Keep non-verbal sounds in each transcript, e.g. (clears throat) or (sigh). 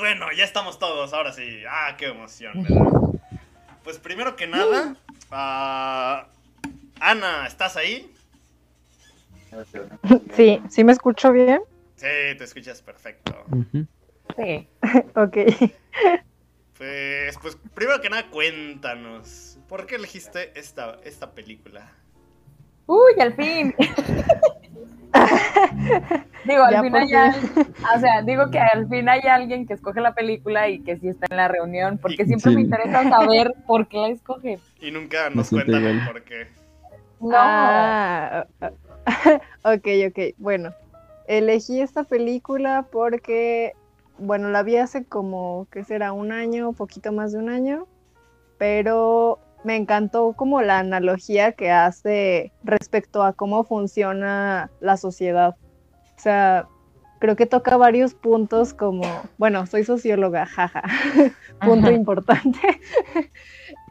bueno, ya estamos todos, ahora sí. Ah, qué emoción, ¿verdad? Pues primero que nada, ah, Ana, ¿estás ahí? Sí, ¿sí me escucho bien? Sí, te escuchas perfecto. Sí. (laughs) ok. Pues, pues primero que nada, cuéntanos. ¿Por qué elegiste esta, esta película? Uy, al fin. (laughs) (laughs) digo, al Ya fin por hay al- o sea, digo que al fin hay alguien que escoge la película y que sí está en la reunión, porque Y- siempre Sí. me interesa saber por qué la escoge. Y nunca nos cuentan el por qué. No. Ah, (laughs) ok, ok. Bueno, elegí esta película porque, bueno, la vi hace como, ¿qué será? Un año, poquito más de un año, pero me encantó como la analogía que hace respecto a cómo funciona la sociedad. O sea, creo que toca varios puntos como, bueno, soy socióloga, jaja, (laughs) punto Ajá. importante. (laughs)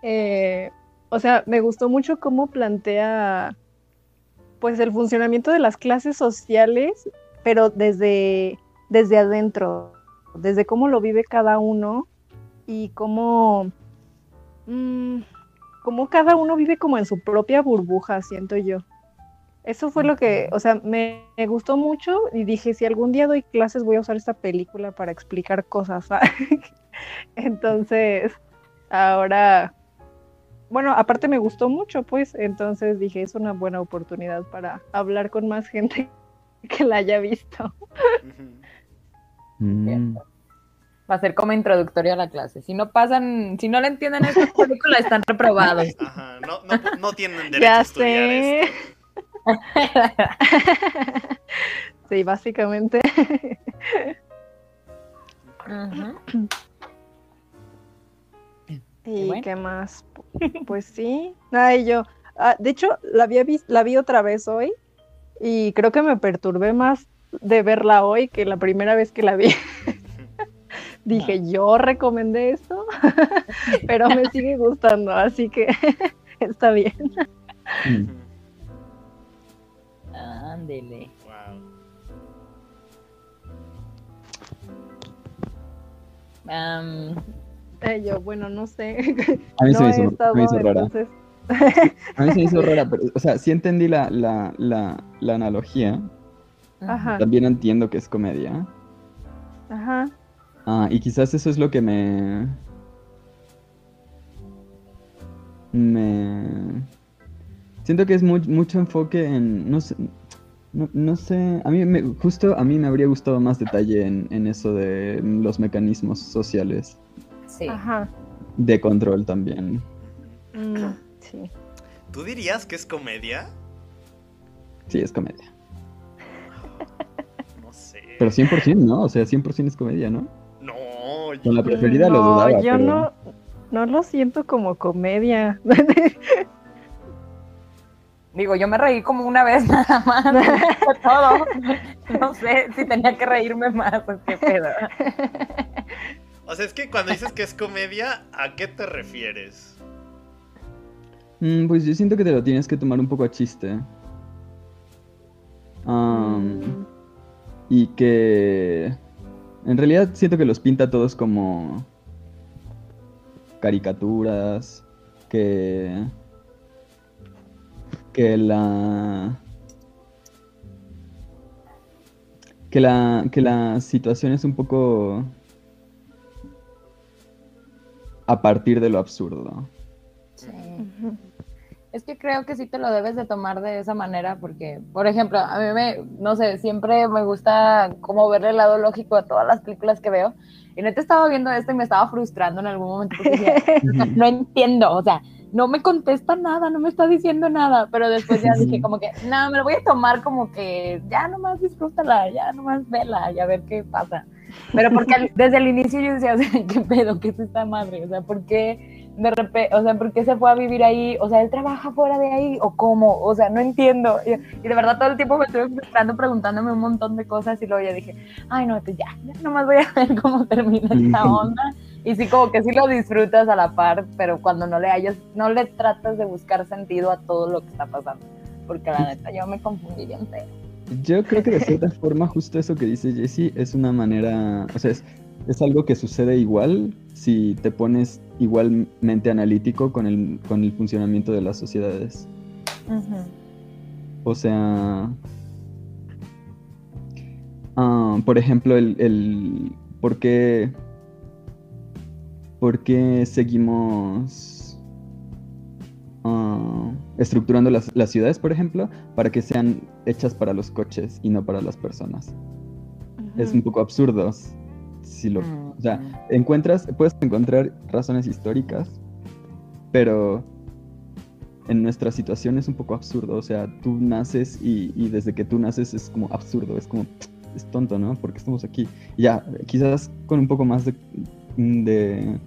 Eh, o sea, me gustó mucho cómo plantea pues el funcionamiento de las clases sociales, pero desde, desde adentro, desde cómo lo vive cada uno y cómo, mm, cómo cada uno vive como en su propia burbuja, siento yo. Eso fue lo que, o sea, me, me gustó mucho y dije, si algún día doy clases voy a usar esta película para explicar cosas. (laughs) Entonces, ahora, bueno, aparte me gustó mucho, pues, entonces dije, es una buena oportunidad para hablar con más gente (laughs) que la haya visto. Mm. Va a ser como introductorio a la clase. Si no pasan, si no le entienden esta película, están reprobados. Ajá, no, no, no tienen (laughs) derecho a Ya estudiar sé. esto. Sí, básicamente. Ujú. ¿Y bueno. qué más? Pu- Pues sí. Ay, yo. ah, de hecho, la había vis- la vi otra vez hoy y creo que me perturbé más de verla hoy que la primera vez que la vi. Dije, yo recomendé esto, (laughs) pero me sigue gustando, así que (laughs) está bien. Ándele. Wow. Am, Ay, yo, bueno, no sé. (laughs) A mí se me hizo, me hizo rara. entonces. A mí se me hizo rara, pero, o sea, sí entendí la, la, la, la analogía. Ajá, También entiendo que es comedia. ajá. Ah, y quizás eso es lo que me. Me. Siento que es mu- mucho enfoque en. No sé. No, no sé. A mí me, justo a mí me habría gustado más detalle en, en eso de los mecanismos sociales. Sí. Ajá. De control también. mm, sí. ¿Tú dirías que es comedia? Sí, es comedia. No sé. Pero 100%, ¿no? O sea, 100% es comedia, ¿no? No, Con la preferida lo No, dudaba. yo pero- no, no lo siento como comedia. (laughs) Digo, yo me reí como una vez (laughs) nada más. Fue todo. No sé si tenía que reírme más o qué pedo. O sea, es que cuando dices que es comedia, ¿a qué te refieres? Mm, pues yo siento que te lo tienes que tomar un poco a chiste. Mm, y que en realidad siento que los pinta todos como caricaturas, que que la que la que la situación es un poco a partir de lo absurdo. Sí. Es que creo que sí te lo debes de tomar de esa manera porque, por ejemplo, a mí me, no sé, siempre me gusta como ver el lado lógico de todas las películas que veo. Y neta estaba viendo esto y me estaba frustrando en algún momento porque decía, (laughs) no entiendo, o sea, no me contesta nada, no me está diciendo nada, pero después ya dije como que, no, me lo voy a tomar como que ya nomás disfrútala, ya nomás vela y a ver qué pasa. Pero porque desde el inicio yo decía, (laughs) o sea, ¿qué pedo? ¿Qué es esta madre? O sea, ¿por qué de repente, o sea, por qué se fue a vivir ahí? O sea, ¿él trabaja fuera de ahí o cómo? O sea, no entiendo. Y, y de verdad todo el tiempo me estuve frustrando preguntándome un montón de cosas y luego ya dije, ay, no, pues ya, ya nomás voy a (laughs) ver cómo termina esta onda. Y sí, como que sí lo disfrutas a la par, pero cuando no le hayas, no le tratas de buscar sentido a todo lo que está pasando. Porque la neta, yo me confundiría entero. Yo creo que de (laughs) cierta forma justo eso que dice Jessie es una manera, o sea, es, es algo que sucede igual si te pones igualmente analítico con el, con el funcionamiento de las sociedades. O sea, ah, por ejemplo, el, el por qué, por qué seguimos ah, estructurando las, las ciudades, por ejemplo, para que sean hechas para los coches y no para las personas. Es un poco absurdo. Si lo, o sea, encuentras, puedes encontrar razones históricas, pero en nuestra situación es un poco absurdo. O sea, tú naces y, y desde que tú naces es como absurdo, es como, es tonto, ¿no? Porque estamos aquí. Y ya, quizás con un poco más de, de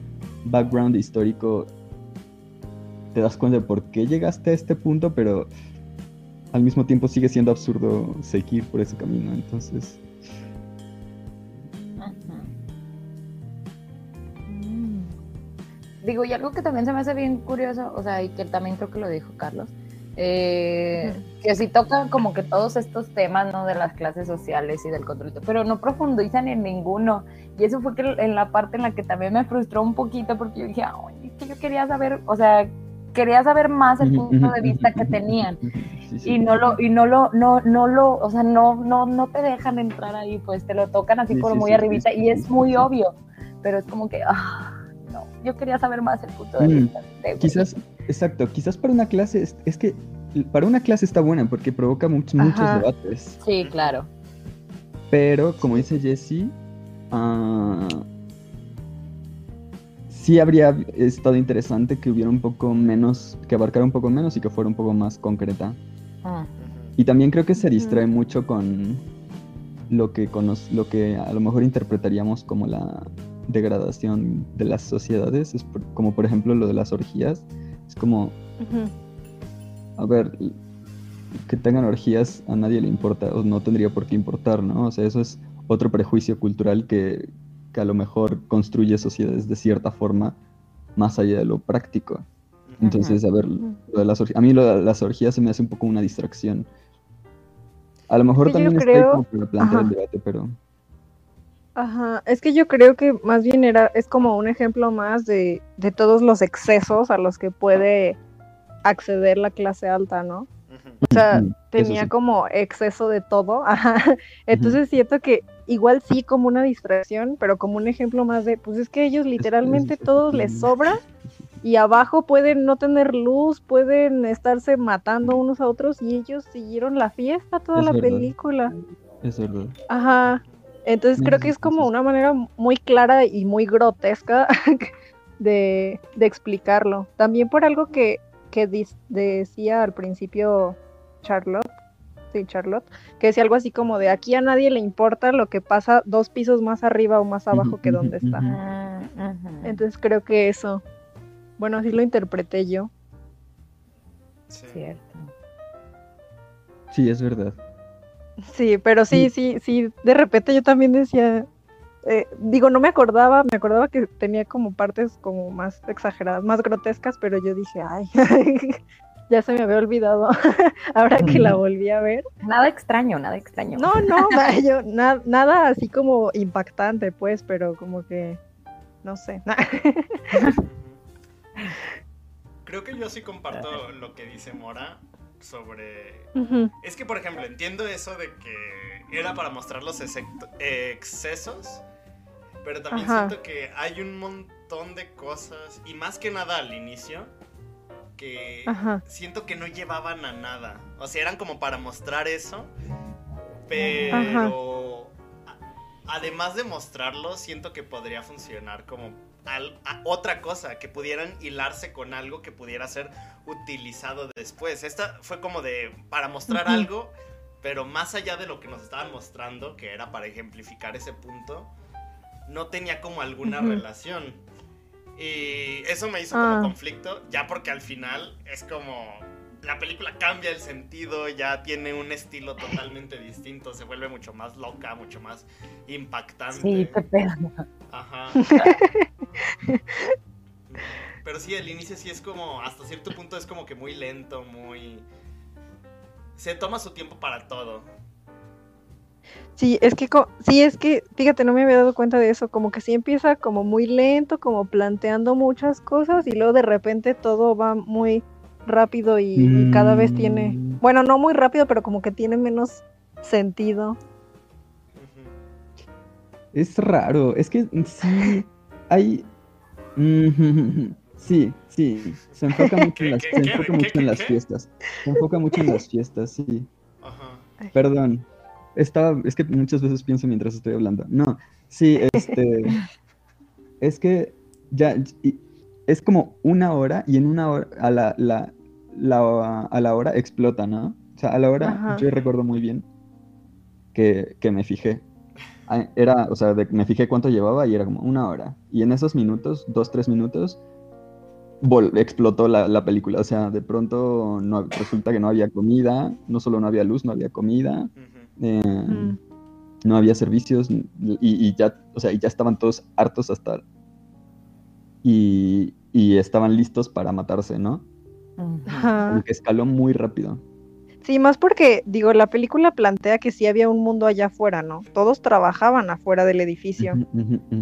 background histórico te das cuenta de por qué llegaste a este punto, pero al mismo tiempo sigue siendo absurdo seguir por ese camino. Entonces, Digo, y algo que también se me hace bien curioso, o sea, y que también creo que lo dijo Carlos, eh, que sí tocan como que todos estos temas, ¿no? De las clases sociales y del control, pero no profundizan en ninguno. Y eso fue que en la parte en la que también me frustró un poquito, porque yo dije, "Ay, es que yo quería saber, o sea, quería saber más el punto de vista que tenían. Sí, sí. y no lo y no lo no no lo o sea no no no te dejan entrar ahí pues te lo tocan así Sí, como sí, muy arribita y es muy obvio pero es como que ah, yo quería saber más el punto de Mm, vista de Quizás, exacto, quizás para una clase, es, es que para una clase está buena porque provoca much- muchos Ajá. debates. sí claro Pero, como dice Jesse, ah, sí habría estado interesante que hubiera un poco menos, que abarcara un poco menos y que fuera un poco más concreta. Mm, Y también creo que se distrae mucho con lo que, cono- lo que a lo mejor interpretaríamos como la degradación de las sociedades, es por- como por ejemplo lo de las orgías. Es como, a ver, que tengan orgías a nadie le importa, o no tendría por qué importar, ¿no? O sea, eso es otro prejuicio cultural que, que a lo mejor construye sociedades de cierta forma más allá de lo práctico. Entonces, a ver, lo de las orgías, a mí lo de las orgías se me hace un poco una distracción. A lo mejor también está ahí creo- como para plantear el debate, pero... Ajá, es que yo creo que más bien era, es como un ejemplo más de, de todos los excesos a los que puede acceder la clase alta, ¿no? O sea, tenía sí. como exceso de todo. (laughs) Ajá. Entonces siento que igual sí como una distracción, pero como un ejemplo más de, pues es que ellos literalmente todos les sobra y abajo pueden no tener luz, pueden estarse matando unos a otros y ellos siguieron la fiesta toda Es la verdad. película. Es verdad. Ajá. Entonces creo que es como una manera muy clara y muy grotesca (laughs) de, de explicarlo. También por algo que, que dis- decía al principio Charlotte, sí, Charlotte, que decía algo así como de aquí a nadie le importa lo que pasa dos pisos más arriba o más abajo que donde está. ujú. Entonces creo que eso, bueno, así lo interpreté yo. Sí. cierto Sí, es verdad. Sí, pero sí, sí, sí, de repente yo también decía, eh, digo, no me acordaba, me acordaba que tenía como partes como más exageradas, más grotescas, pero yo dije, ay, (laughs) ya se me había olvidado (laughs) ahora que la volví a ver. nada extraño nada extraño No, no, (laughs) yo, na- nada así como impactante, pues, pero como que, no sé. Creo que yo sí comparto lo que dice Mora sobre... Es que, por ejemplo, entiendo eso de que era para mostrar los excesos, pero también Ajá. siento que hay un montón de cosas, y más que nada al inicio, que Ajá. siento que no llevaban a nada. O sea, eran como para mostrar eso, pero además de mostrarlo, siento que podría funcionar como al- a- otra cosa, que pudieran hilarse con algo que pudiera ser utilizado después. Esta fue como de para mostrar algo, pero más allá de lo que nos estaban mostrando, que era para ejemplificar ese punto, no tenía como alguna relación. Y eso me hizo Ah. como conflicto, ya porque al final es como la película cambia el sentido, ya tiene un estilo totalmente distinto, se vuelve mucho más loca, mucho más impactante. sí qué pedo Ajá. Pero sí, el inicio sí es como, hasta cierto punto es como que muy lento, muy... Se toma su tiempo para todo. Sí, es que, sí, es que, fíjate, no me había dado cuenta de eso, como que sí empieza como muy lento, como planteando muchas cosas y luego de repente todo va muy rápido y, y cada vez tiene, Mm. bueno, no muy rápido, pero como que tiene menos sentido. Es raro, es que sí, hay... Mm, Sí, sí, se enfoca mucho en las, ¿Qué, se enfoca qué, mucho qué, en las qué? fiestas. Se enfoca mucho en las fiestas, sí. Ajá. Perdón. Estaba, es que muchas veces pienso mientras estoy hablando. No, sí, este. (laughs) es que ya y- es como una hora y en una hora a la, la, la- a la hora explota, ¿no? O sea, a la hora Ajá. yo recuerdo muy bien que, que me fijé. Ah, Era, o sea, de- me fijé cuánto llevaba y era como una hora. Y en esos minutos, dos, tres minutos, vol- explotó la, la película. O sea, de pronto no, resulta que no había comida, no solo no había luz, no había comida, eh, Mm. no había servicios y, y ya, o sea, y ya estaban todos hartos hasta... Y, y estaban listos para matarse, ¿no? Ajá. Que escaló muy rápido. Sí, más porque, digo, la película plantea que sí había un mundo allá afuera, ¿no? Todos trabajaban afuera del edificio.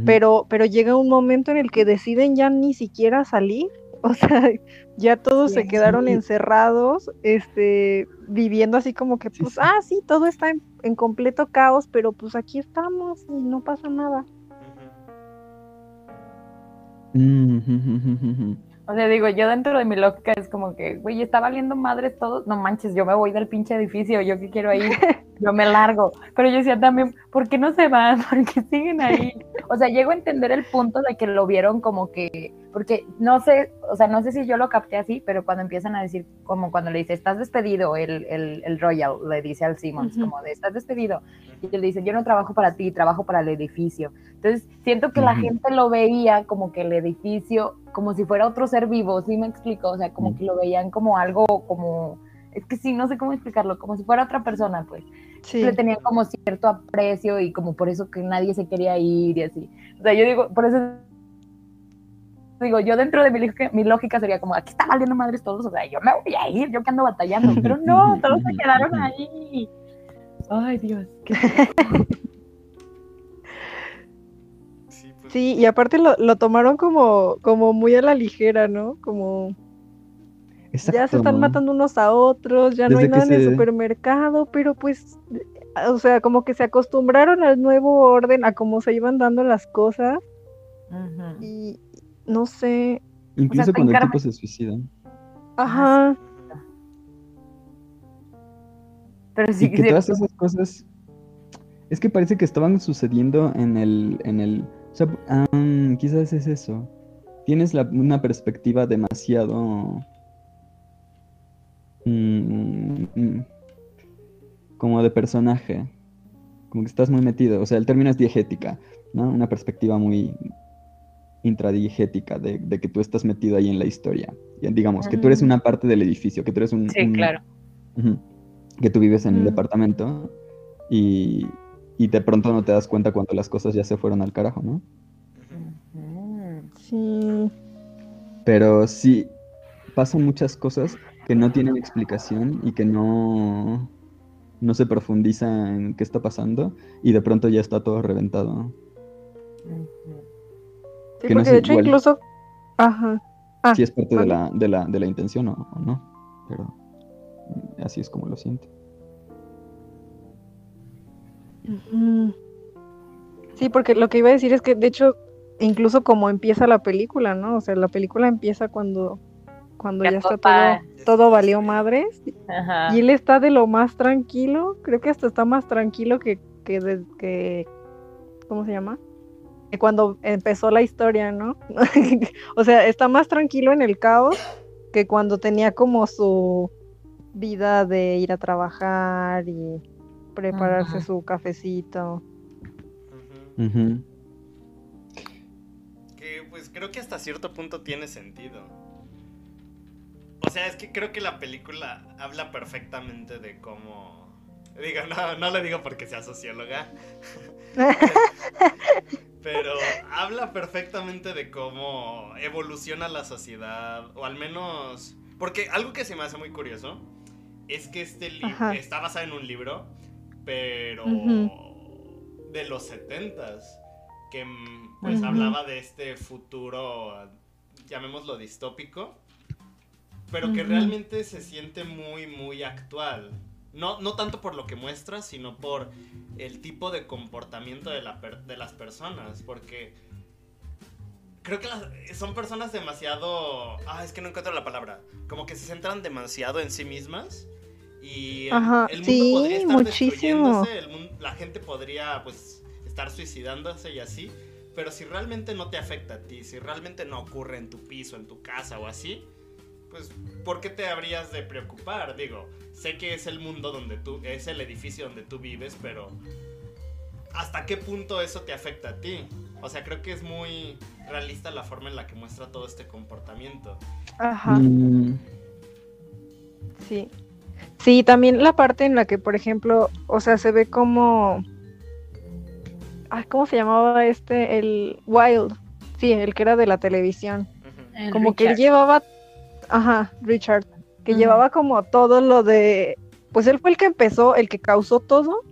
Pero, pero llega un momento en el que deciden ya ni siquiera salir. (laughs) O sea, ya todos se quedaron Sí. encerrados, este, viviendo así como que, pues, sí. ah, sí, todo está en, en completo caos, pero pues aquí estamos y no pasa nada. O sea, digo, yo dentro de mi lógica es como que, güey, está valiendo madres todo. No manches, yo me voy del pinche edificio, yo que quiero ahí, (laughs) yo me largo. Pero yo decía también, ¿por qué no se van? (laughs) ¿Por qué siguen ahí? (laughs) O sea, llego a entender el punto de que lo vieron como que, porque no sé, o sea, no sé si yo lo capté así, pero cuando empiezan a decir, como cuando le dice, estás despedido, el, el, el Royal le dice al Simmons, Ujú. como de, estás despedido. Y él dice, yo no trabajo para ti, trabajo para el edificio. Entonces, siento que la Ujú. gente lo veía como que el edificio, como si fuera otro ser vivo, ¿sí me explico? O sea, como Ujú. que lo veían como algo, como, es que sí, no sé cómo explicarlo, como si fuera otra persona, pues. Sí. Le tenían como cierto aprecio y como por eso que nadie se quería ir y así. O sea, yo digo, por eso digo, yo dentro de mi lógica, mi lógica sería como, aquí está valiendo madres todos, o sea, yo me voy a ir, yo que ando batallando, pero no, (laughs) todos se quedaron ahí. Ay, Dios, qué (laughs) Sí, pues, Sí, y aparte lo, lo tomaron como, como muy a la ligera, ¿no? Como ya se están ¿no? matando unos a otros, ya no hay nada en el supermercado, pero pues, o sea, como que se acostumbraron al nuevo orden, a cómo se iban dando las cosas y no sé, Incluso cuando el tipo se suicida. ajá, ujú. Pero sí, Y que todas esas cosas. Es que parece que estaban sucediendo en el. En el o sea, ah, quizás es eso. Tienes la- una perspectiva demasiado. mm, mm, como de personaje. Como que estás muy metido. O sea, el término es diegética, ¿no? Una perspectiva muy intradiegética de, de que tú estás metido ahí en la historia. Digamos, que tú eres una parte del edificio, que tú eres un, sí, un- claro. Que tú vives en Mm. departamento y, y de pronto no te das cuenta cuando las cosas ya se fueron al carajo, ¿no? Sí, Pero sí, pasan muchas cosas que no tienen explicación y que no, no se profundiza en qué está pasando y de pronto ya está todo reventado. Sí, Que no porque sé, de hecho igual- incluso, ajá, Ah, Si es parte de la, de la, de la intención o, o no, pero mm, así es como lo siento. Sí, porque lo que iba a decir es que, de hecho, incluso como empieza la película, ¿no? O sea, la película empieza cuando, cuando ya, Ya está todo todo, valió madres. Ajá. Y él está de lo más tranquilo, creo que hasta está más tranquilo que, que, de- que ¿cómo se llama? Que cuando empezó la historia, ¿no? (laughs) o sea, está más tranquilo en el caos que cuando tenía como su vida de ir a trabajar y prepararse Ajá. su cafecito. Que pues creo que hasta cierto punto tiene sentido. O sea, es que creo que la película habla perfectamente de cómo... Digo, no, no le digo porque sea socióloga. (laughs) Pero habla perfectamente de cómo evoluciona la sociedad, o al menos... Porque algo que se me hace muy curioso es que este libro está basado en un libro, pero de los setentas, que mm, pues hablaba de este futuro, llamémoslo distópico, pero que realmente se siente muy, muy actual. No, no tanto por lo que muestra, sino por el tipo de comportamiento de, la per- de las personas, porque creo que las- son personas demasiado... Ah, es que no encuentro la palabra. Como que se centran demasiado en sí mismas y el, Ajá, el mundo sí, podría estar muchísimo. destruyéndose, el mun- la gente podría pues estar suicidándose y así, pero si realmente no te afecta a ti, si realmente no ocurre en tu piso, en tu casa o así, pues ¿por qué te habrías de preocupar? Digo, sé que es el mundo donde tú, es el edificio donde tú vives, pero ¿hasta qué punto eso te afecta a ti? O sea, creo que es muy realista la forma en la que muestra todo este comportamiento. Ajá. Mm, Sí. Sí, también la parte en la que, por ejemplo, o sea, se ve como. Ay, ¿cómo se llamaba este? El Wild. Sí, el que era de la televisión. Como que él llevaba. Ajá, Richard. Que llevaba como todo lo de. Pues él fue el que empezó, el que causó todo.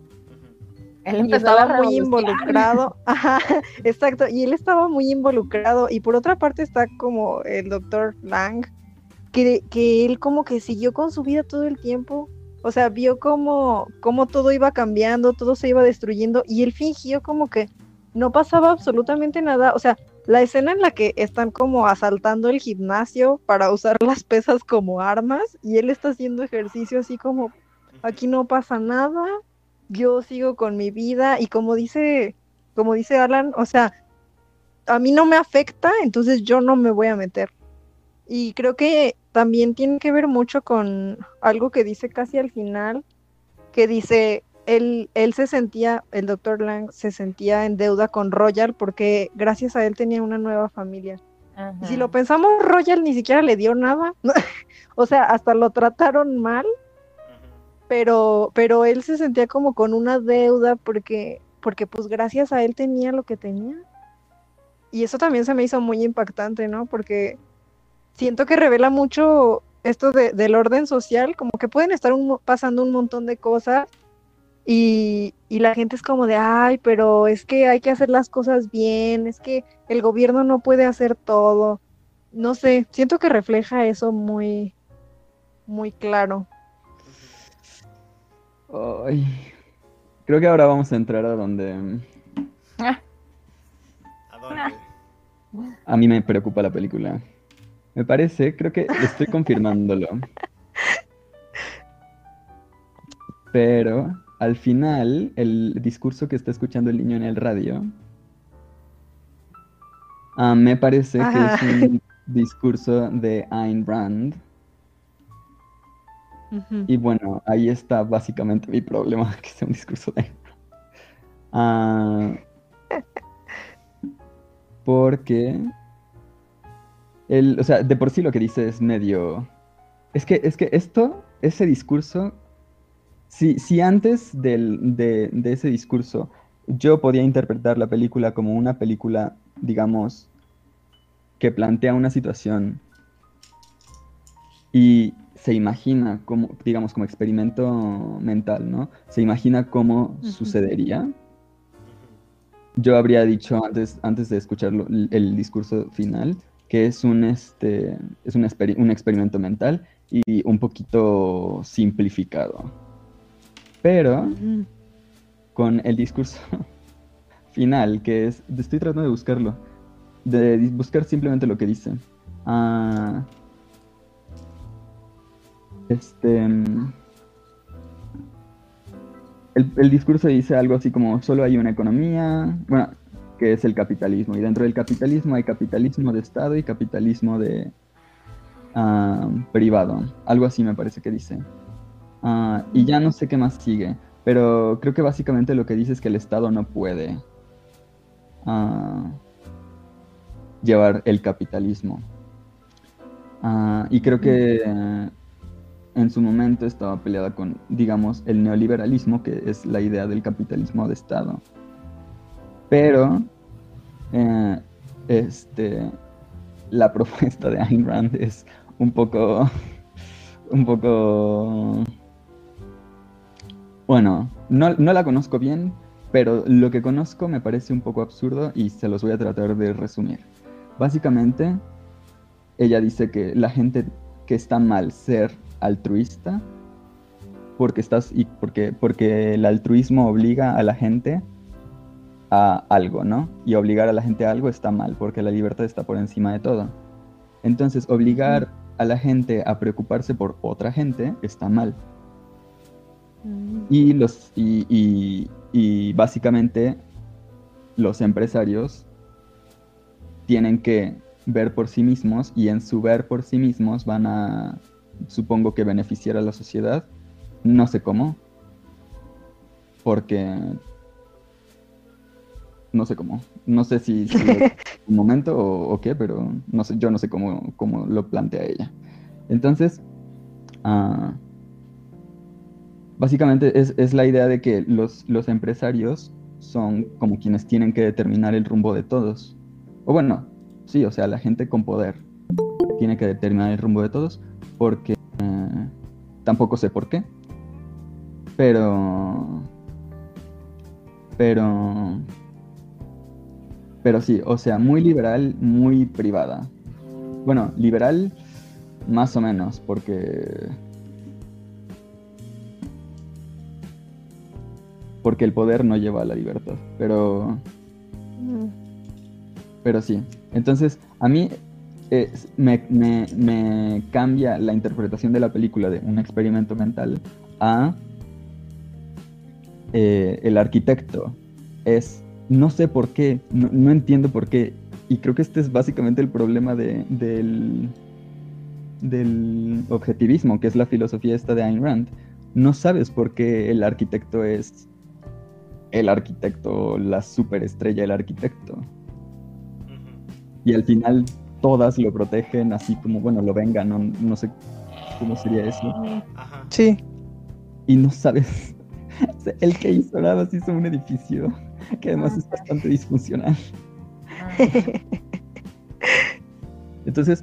Él la muy involucrado. (laughs) Ajá, exacto. Y él estaba muy involucrado. Y por otra parte está como el doctor Lang, que, que él como que siguió con su vida todo el tiempo. O sea, vio como, como todo iba cambiando, todo se iba destruyendo. Y él fingió como que no pasaba absolutamente nada. O sea, la escena en la que están como asaltando el gimnasio para usar (laughs) las pesas como armas. Y él está haciendo ejercicio así como aquí no pasa nada, yo sigo con mi vida y como dice, como dice Alan, o sea, a mí no me afecta, entonces yo no me voy a meter. Y creo que también tiene que ver mucho con algo que dice casi al final, que dice, él, él se sentía, el doctor Lang se sentía en deuda con Royal porque gracias a él tenía una nueva familia. Y si lo pensamos, Royal ni siquiera le dio nada. (laughs) o sea, hasta lo trataron mal pero, pero él se sentía como con una deuda porque, porque pues gracias a él tenía lo que tenía. Y eso también se me hizo muy impactante, ¿no? Porque siento que revela mucho esto de- del orden social, como que pueden estar un pasando un montón de cosas y, y la gente es como de, ay, pero es que hay que hacer las cosas bien, es que el gobierno no puede hacer todo. No sé, siento que refleja eso muy, muy claro. ay. Creo que ahora vamos a entrar a donde ¿A dónde? a mí me preocupa la película. Me parece, creo que estoy confirmándolo. (laughs) Pero al final, el discurso que está escuchando el niño en el radio, ah, me parece que es un discurso de Ayn Rand. Y bueno, ahí está básicamente mi problema, (laughs) que sea un discurso de... Ah, porque... El, o sea, de por sí lo que dice es medio... Es que, es que esto, ese discurso, si, si antes del- de, de ese discurso yo podía interpretar la película como una película, digamos, que plantea una situación y se imagina como, digamos, como experimento mental, ¿no? Se imagina cómo sucedería. Yo habría dicho antes, antes de escucharlo el, discurso final que es un, este, es un, un experimento mental y un poquito simplificado. Pero con el discurso (laughs) final, que es, estoy tratando de buscarlo, de buscar simplemente lo que dice. Ah, este, mm, el, el discurso dice algo así como solo hay una economía, bueno, que es el capitalismo, y dentro del capitalismo hay capitalismo de Estado y capitalismo de ah, privado, algo así me parece que dice. Ah, y ya no sé qué más sigue, pero creo que básicamente lo que dice es que el Estado no puede ah, llevar el capitalismo. Ah, y creo que eh, en su momento estaba peleada con, digamos, el neoliberalismo, que es la idea del capitalismo de Estado. Pero, eh, este, la (laughs) propuesta de Ayn Rand es un poco, un poco, bueno, no, no la conozco bien, pero lo que conozco me parece un poco absurdo y se los voy a tratar de resumir. Básicamente, ella dice que la gente que está mal ser altruista porque estás y porque porque el altruismo obliga a la gente a algo, ¿no? Y obligar a la gente a algo está mal, porque la libertad está por encima de todo. Entonces, obligar a la gente a preocuparse por otra gente está mal. Mm. Y, los, y, y- y básicamente los empresarios tienen que ver por sí mismos y en su ver por sí mismos van a, supongo que beneficiar a la sociedad. No sé cómo. Porque... No sé cómo. No sé si, si es (laughs) un momento o, o qué, pero no sé, yo no sé cómo, cómo lo plantea ella. Entonces, ah, básicamente es, es la idea de que los, los empresarios son como quienes tienen que determinar el rumbo de todos. O bueno, sí, o sea, la gente con poder tiene que determinar el rumbo de todos porque eh, tampoco sé por qué. Pero... Pero... Pero sí, o sea, muy liberal, muy privada. Bueno, liberal más o menos, porque... Porque el poder no lleva a la libertad. Pero... Mm. Pero sí. Entonces, a mí eh, me, me- me cambia la interpretación de la película de un experimento mental a eh, el arquitecto. Es, no sé por qué, no, no entiendo por qué. Y creo que este es básicamente el problema de- del, del objetivismo, que es la filosofía esta de Ayn Rand. No sabes por qué el arquitecto es el arquitecto, la superestrella, el arquitecto y al final todas lo protegen así como, bueno, lo vengan, no, no sé cómo sería eso. Ajá. Sí. Y no sabes, (laughs) el que hizo nada más hizo un edificio que además es bastante disfuncional. (laughs) Entonces,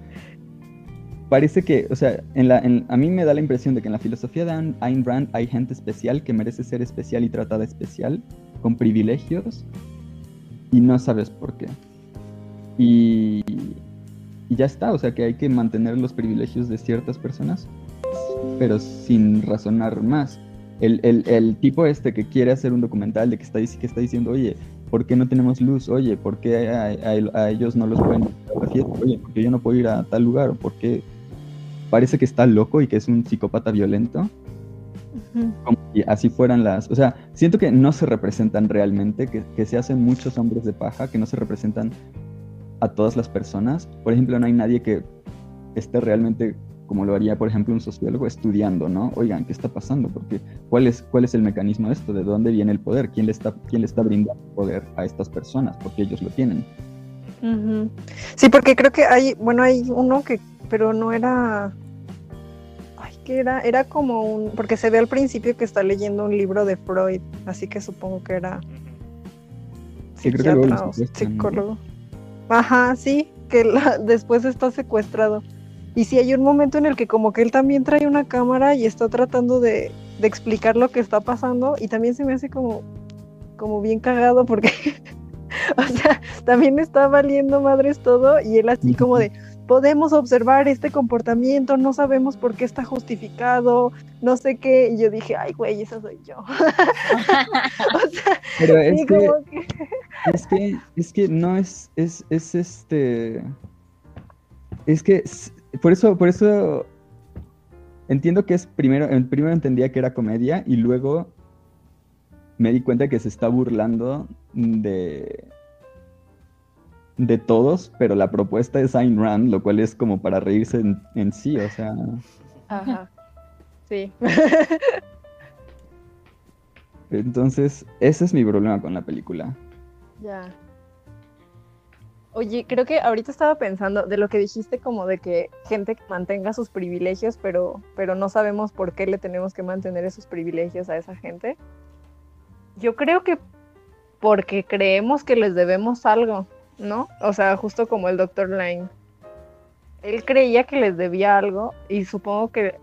parece que, o sea, en la, en- a mí me da la impresión de que en la filosofía de Ayn- Rand hay gente especial que merece ser especial y tratada especial, con privilegios, y no sabes por qué. Y, y ya está, o sea, que hay que mantener los privilegios de ciertas personas, pero sin razonar más. El, el- el tipo este que quiere hacer un documental de que está, que está diciendo, oye, ¿por qué no tenemos luz? Oye, ¿por qué a, a- a ellos no los pueden invitar a la fiesta? Oye, ¿por qué yo no puedo ir a tal lugar? ¿O por qué parece que está loco y que es un psicópata violento? Como si así fueran las... O sea, siento que no se representan realmente, que, que se hacen muchos hombres de paja, que no se representan a todas las personas. Por ejemplo, no hay nadie que esté realmente, como lo haría, por ejemplo, un sociólogo, estudiando, ¿no? Oigan, ¿qué está pasando? Porque, ¿cuál es, cuál es el mecanismo de esto? ¿De dónde viene el poder? ¿Quién le está, quién le está brindando poder a estas personas? Porque ellos lo tienen. Sí, porque creo que hay, bueno, hay uno que, pero no era, que era, era como un, porque se ve al principio que está leyendo un libro de Freud, así que supongo que era. Sí, creo que psicólogo. Ajá, sí, que la- (laughs) después está secuestrado. Y sí hay un momento en el que como que él también trae una cámara y está tratando de, de explicar lo que está pasando y también se me hace como, como bien cagado porque, (laughs) o sea, también está valiendo madres todo y él así como de, podemos observar este comportamiento, no sabemos por qué está justificado, no sé qué. Y yo dije, ay, güey, esa soy yo. (laughs) o sea, Pero es sí, que, como que... es que, es que no es, es, es este, es que, por eso, por eso entiendo que es primero, primero entendía que era comedia y luego me di cuenta que se está burlando de, de todos, pero la propuesta es Ayn Rand, lo cual es como para reírse en, en sí, o sea, Ajá. Sí. entonces ese es mi problema con la película. Ya. Oye, creo que ahorita estaba pensando de lo que dijiste como de que gente que mantenga sus privilegios, pero, pero no sabemos por qué le tenemos que mantener esos privilegios a esa gente. Yo creo que porque creemos que les debemos algo, ¿no? O sea, justo como el doctor Line. Él creía que les debía algo y supongo que,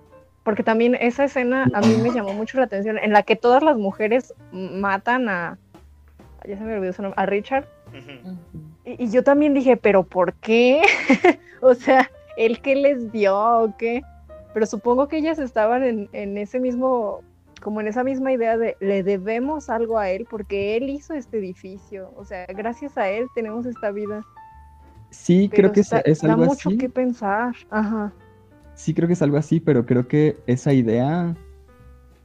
porque también esa escena a mí me llamó mucho la atención, en la que todas las mujeres matan a, ya se me olvidó su nombre, a Richard. Y yo también dije, pero ¿por qué? (laughs) o sea, ¿él qué les dio o qué? Pero supongo que ellas estaban en, en ese mismo, como en esa misma idea de le debemos algo a él porque él hizo este edificio. O sea, gracias a él tenemos esta vida. Sí, Pero creo que es, está- es da algo mucho así. que pensar. Ajá. Sí, creo que es algo así, pero creo que esa idea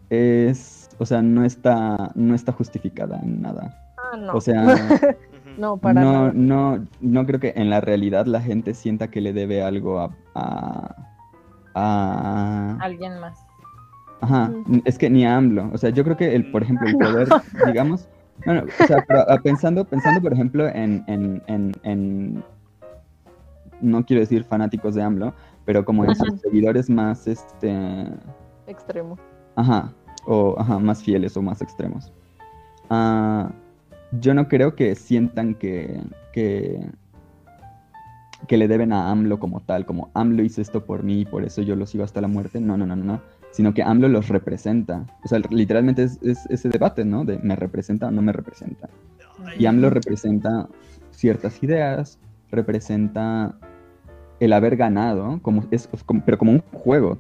es, o sea, no está, no está justificada en nada. Ah, no. O sea, (laughs) no, para no, nada. no, no creo que en la realidad la gente sienta que le debe algo a, a, a- Alguien más. Ajá, es que ni a AMLO, o sea, yo creo que el, por ejemplo, el (laughs) poder, digamos, bueno, o sea, pero, ah, pensando, pensando, por ejemplo, en, en, en, en- no quiero decir fanáticos de AMLO, pero como en sus seguidores más, este, Extremo. Ajá, o ajá, más fieles o más extremos. Ah, yo no creo que sientan que, que, que le deben a AMLO como tal, como AMLO hizo esto por mí y por eso yo lo sigo hasta la muerte. No, no, no, no, no. Sino que AMLO los representa. O sea, literalmente es, es ese debate, ¿no? De me representa o no me representa. Y AMLO representa ciertas ideas, representa el haber ganado, como, es, como- pero como un juego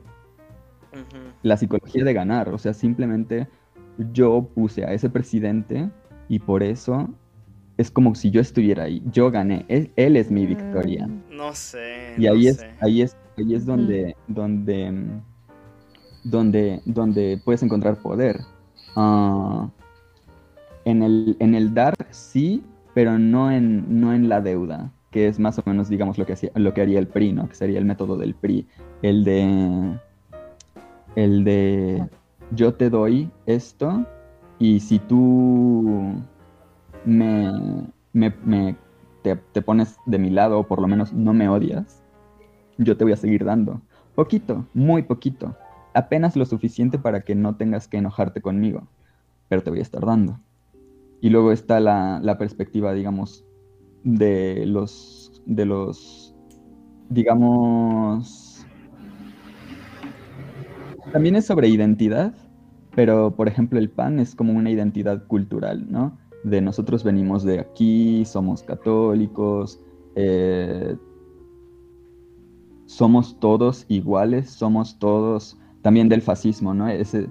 la psicología de ganar. O sea, simplemente yo puse a ese presidente y por eso es como si yo estuviera ahí. Yo gané. Él, él es mi victoria. Mm, No sé. Y no ahí es, sé. ahí es, ahí es donde, donde, mm, donde, donde puedes encontrar poder. Ah, en, el, en el dar, sí, pero no en, no en la deuda, que es más o menos, digamos, lo que, hacía, lo que haría el PRI, ¿no? Que sería el método del PRI. El de. El de. Yo te doy esto, y si tú me, me, te pones de mi lado, o por lo menos no me odias, yo te voy a seguir dando. Poquito, muy poquito. Apenas lo suficiente para que no tengas que enojarte conmigo, pero te voy a estar dando. Y luego está la, la perspectiva, digamos, de los, de los, digamos, también es sobre identidad, pero por ejemplo el pan es como una identidad cultural, ¿no? De nosotros venimos de aquí, somos católicos, eh, somos todos iguales, somos todos también del fascismo, ¿no? Ese,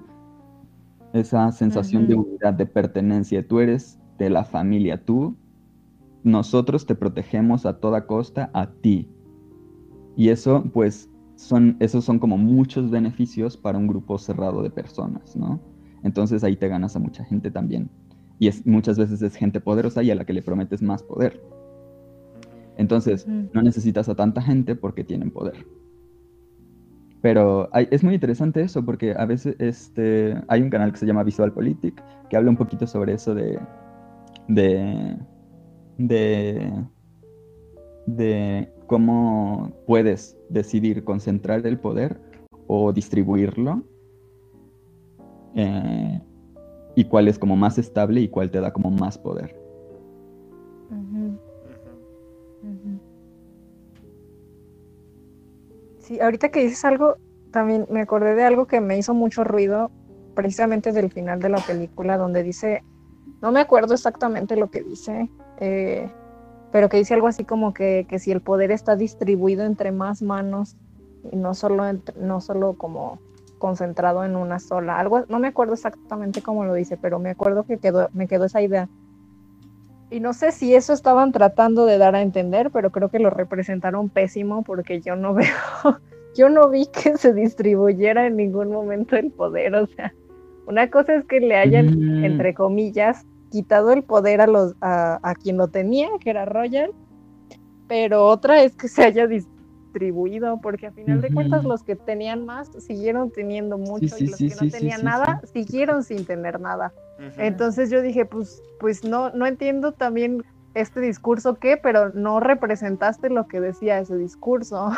esa sensación de unidad, de pertenencia. Tú eres de la familia, tú, nosotros te protegemos a toda costa a ti. Y eso, pues, son, esos son como muchos beneficios para un grupo cerrado de personas, ¿no? Entonces ahí te ganas a mucha gente también. Y es, muchas veces es gente poderosa y a la que le prometes más poder. Entonces, no necesitas a tanta gente porque tienen poder. Pero hay- es muy interesante eso porque a veces este, hay un canal que se llama Visual Politic que habla un poquito sobre eso de, de, de, de cómo puedes decidir concentrar el poder o distribuirlo eh, y cuál es como más estable y cuál te da como más poder. Ujú. ujú. Sí, ahorita que dices algo, también me acordé de algo que me hizo mucho ruido, precisamente del final de la película, donde dice, no me acuerdo exactamente lo que dice, eh, pero que dice algo así como que, que si el poder está distribuido entre más manos y no solo, entre- no solo como concentrado en una sola, algo, no me acuerdo exactamente cómo lo dice, pero me acuerdo que quedó, me quedó esa idea. Y no sé si eso estaban tratando de dar a entender, pero creo que lo representaron pésimo porque yo no (laughs) veo, yo no vi que se distribuyera en ningún momento el poder. O sea, una cosa es que le hayan, Mm. entre comillas, quitado el poder a los a, a quien lo tenía, que era Royal, pero otra es que se haya distribuido, porque a final de cuentas los que tenían más siguieron teniendo mucho sí, y los sí, que no tenían sí, nada siguieron sin tener nada. Entonces yo dije, pues, pues no, no entiendo también este discurso qué, pero no representaste lo que decía ese discurso.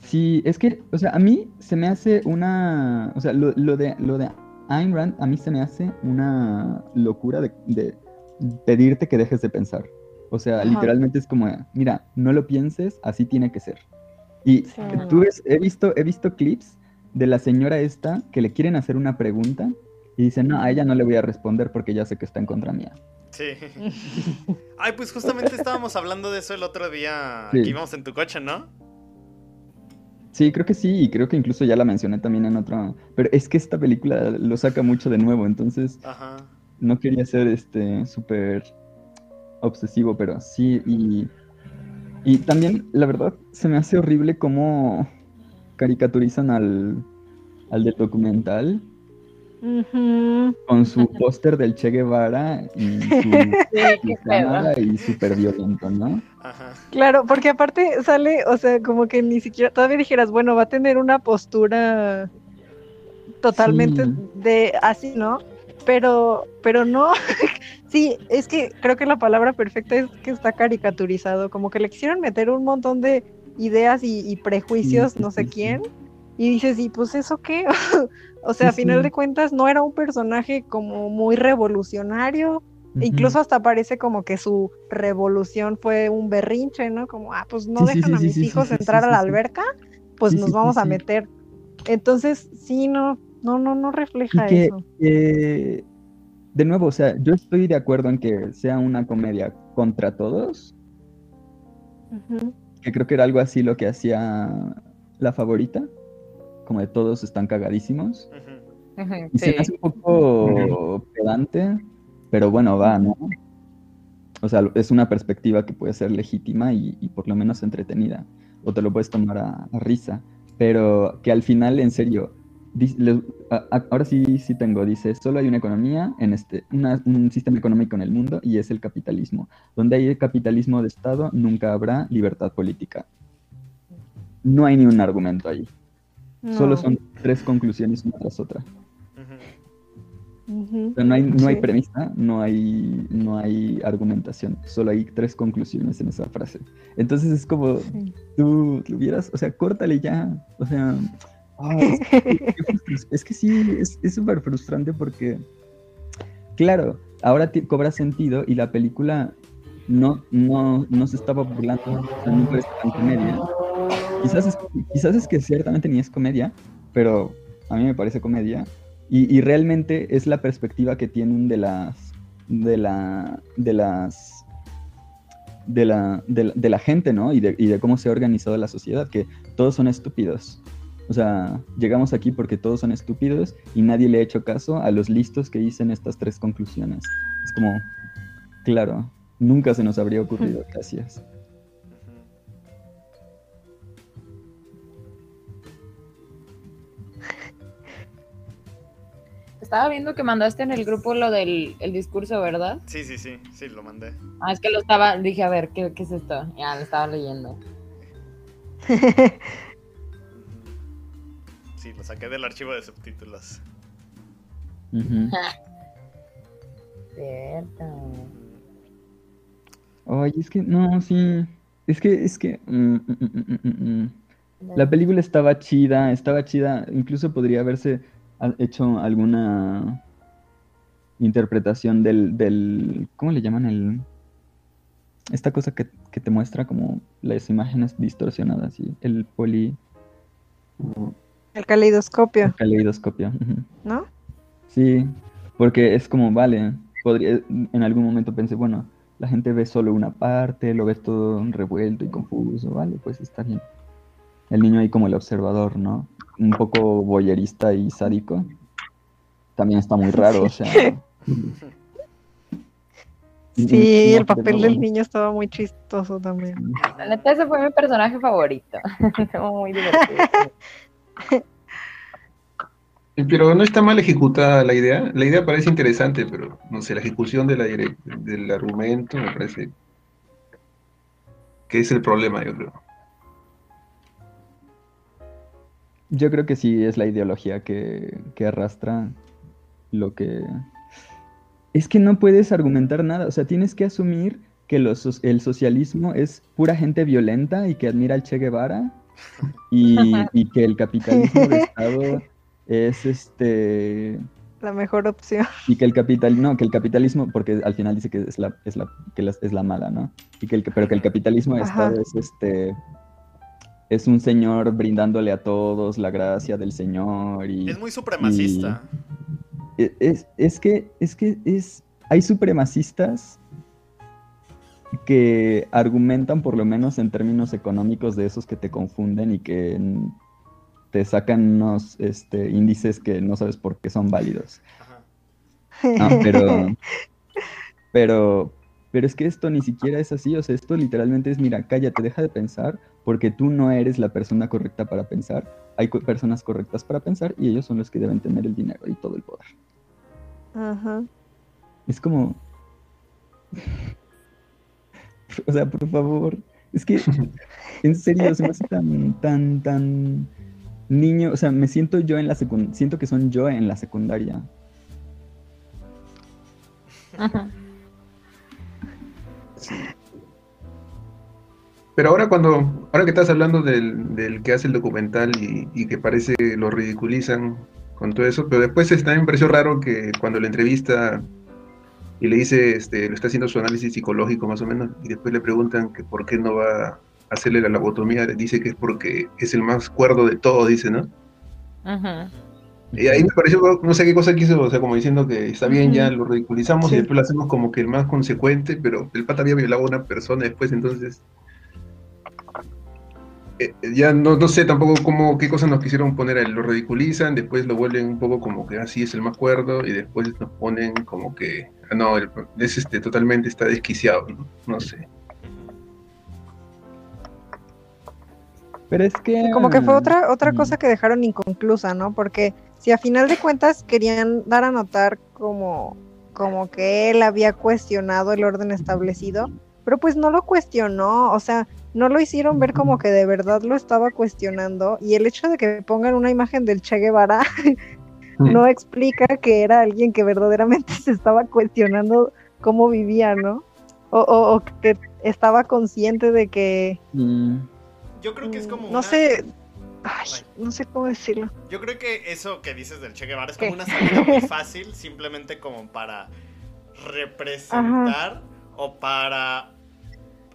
Sí, es que, o sea, a mí se me hace una, o sea, lo, lo de, lo de Ayn Rand, a mí se me hace una locura de, de pedirte que dejes de pensar. O sea, Ajá. literalmente es como, mira, no lo pienses, así tiene que ser. Y Sí, tú ves, he visto, he visto clips de la señora esta que le quieren hacer una pregunta Y dice, no, a ella no le voy a responder porque ya sé que está en contra mía. Sí. (laughs) Ay, pues justamente estábamos hablando de eso el otro día Sí. que íbamos en tu coche, ¿no? Sí, creo que sí, y creo que incluso ya la mencioné también en otro. Pero es que esta película lo saca mucho de nuevo, entonces Ajá. no quería ser este súper obsesivo, pero sí, y, y también, la verdad, se me hace horrible cómo caricaturizan al, al del documental con su póster del Che Guevara y su, (laughs) Sí, cámara y súper violento, ¿no? Ajá. Claro, porque aparte sale, o sea, como que ni siquiera, todavía dijeras, bueno, va a tener una postura totalmente Sí. de así, ¿no? Pero, pero no, (laughs) sí, es que creo que la palabra perfecta es que está caricaturizado, como que le quisieron meter un montón de ideas y, y prejuicios, no sé quién, y dices, ¿y pues eso qué? (laughs) o sea, a final de cuentas no era un personaje como muy revolucionario, e Incluso hasta parece como que su revolución fue un berrinche, ¿no? Como, ah, pues no Sí, dejan sí, a mis sí, hijos entrar a la alberca, pues nos vamos a meter. Entonces, sí, no, no, no, no Y refleja que, eso. eh, de nuevo, o sea, yo estoy de acuerdo en que sea una comedia contra todos, que creo que era algo así lo que hacía la favorita, como de todos están cagadísimos. Y se me Sí. hace un poco pedante, pero bueno, va, ¿no? O sea, es una perspectiva que puede ser legítima y, y por lo menos entretenida, o te lo puedes tomar a, a risa, pero que al final, en serio, dis- le- a- a- ahora sí, sí tengo, dice, solo hay una economía en este, una- un sistema económico en el mundo y es el capitalismo. Donde hay capitalismo de Estado, nunca habrá libertad política. No hay ni un argumento ahí. Solo No. son tres conclusiones una tras otra. O sea, no hay, no hay Sí. premisa, no hay, no hay argumentación, solo hay tres conclusiones en esa frase. Entonces es como, Sí. tú lo hubieras, o sea, córtale ya. O sea, ah, es, que, sí, es súper frustrante porque, claro, ahora cobra sentido y la película no, no, no se estaba burlando, o sea, comedia. Quizás es, quizás es que ciertamente ni es comedia, pero a mí me parece comedia. Y, y realmente es la perspectiva que tienen de las. de la. de las. de la, de la, de la gente, ¿no? Y de, y de cómo se ha organizado la sociedad, que todos son estúpidos. O sea, llegamos aquí porque todos son estúpidos y nadie le ha hecho caso a los listos que dicen estas tres conclusiones. Es como, claro, nunca se nos habría ocurrido, gracias. Estaba viendo que mandaste en el grupo lo del el discurso, ¿verdad? Sí, sí, sí, sí, lo mandé. Ah, es que lo estaba, dije, a ver, ¿qué, qué es esto? Ya lo estaba leyendo. (laughs) Sí, lo saqué del archivo de subtítulos. Ujú. (laughs) Cierto. Ay, es que, no, sí. Es que, es que. mm, mm, mm, mm, mm, mm. La película estaba chida, estaba chida. Incluso podría haberse ha- hecho alguna interpretación del, del. ¿Cómo le llaman el. Esta cosa que, que te muestra como las imágenes distorsionadas y el poli. El caleidoscopio, el caleidoscopio. ¿no? Sí, porque es como, vale, podría, en algún momento pensé, bueno, la gente ve solo una parte, lo ve todo revuelto y confuso, vale, pues está bien. El niño ahí como el observador, ¿no? Un poco boyerista y sádico. También está muy raro, o sea. (laughs) Sí, y el papel del niño estaba muy chistoso también. La neta, ese fue mi personaje favorito. (laughs) Estuvo muy divertido. (laughs) (laughs) Pero no está mal ejecutada la idea. La idea parece interesante, pero no sé, la ejecución del argumento me parece que es el problema, yo creo. Yo creo que sí es la ideología que, arrastra lo que... Es que no puedes argumentar nada, o sea, tienes que asumir que el socialismo es pura gente violenta y que admira al Che Guevara y, (laughs) y que el capitalismo de Estado es este... La mejor opción. Y que el capital, no, que el capitalismo, porque al final dice que es la, es la, que la- es la mala, ¿no? Y que el, pero que el capitalismo de Ajá. Estado es este es un señor brindándole a todos la gracia del señor y Es muy supremacista. e- es, es que, es que es, hay supremacistas que argumentan por lo menos en términos económicos de esos que te confunden y que te sacan unos este, índices que no sabes por qué son válidos. Ajá. Ah, pero, (laughs) pero, pero es que esto ni siquiera es así, o sea, esto literalmente es, mira, cállate, deja de pensar, porque tú no eres la persona correcta para pensar, hay co- personas correctas para pensar y ellos son los que deben tener el dinero y todo el poder. Ajá. Es como, (laughs) o sea, por favor, es que, en serio, se me hace tan, tan, tan niño, o sea, me siento yo en la secundaria, siento que son yo en la secundaria. Ajá. Pero ahora cuando, ahora que estás hablando del, del que hace el documental y, y que parece lo ridiculizan con todo eso, pero después es- también me pareció raro que cuando la entrevista y le dice, este, lo está haciendo su análisis psicológico más o menos, y después le preguntan que por qué no va a hacerle la lobotomía, le dice que es porque es el más cuerdo de todos, dice, ¿no? Ajá. Y ahí me pareció, no sé qué cosa quiso, o sea, como diciendo que está bien, ya lo ridiculizamos Sí. y después lo hacemos como que el más consecuente, pero el pata había violado a una persona después, entonces. eh, ya no, no sé tampoco cómo, qué cosas nos quisieron poner, a él. lo ridiculizan, después lo vuelven un poco como que así es el más cuerdo, y después nos ponen como que, ah, no, el- es este, totalmente está desquiciado, ¿no? No sé. Pero es que... Como que fue otra, otra Mm. cosa que dejaron inconclusa, ¿no? Porque si a final de cuentas querían dar a notar como, como que él había cuestionado el orden establecido, pero pues no lo cuestionó, o sea, no lo hicieron ver como que de verdad lo estaba cuestionando y el hecho de que pongan una imagen del Che Guevara (laughs) no explica que era alguien que verdaderamente (laughs) se estaba cuestionando cómo vivía, ¿no? O, o- o que estaba consciente de que, Mm, Yo creo que es como no una- sé, ay, no sé cómo decirlo. Yo creo que eso que dices del Che Guevara es ¿Qué? como una salida muy (laughs) fácil, simplemente como para representar o para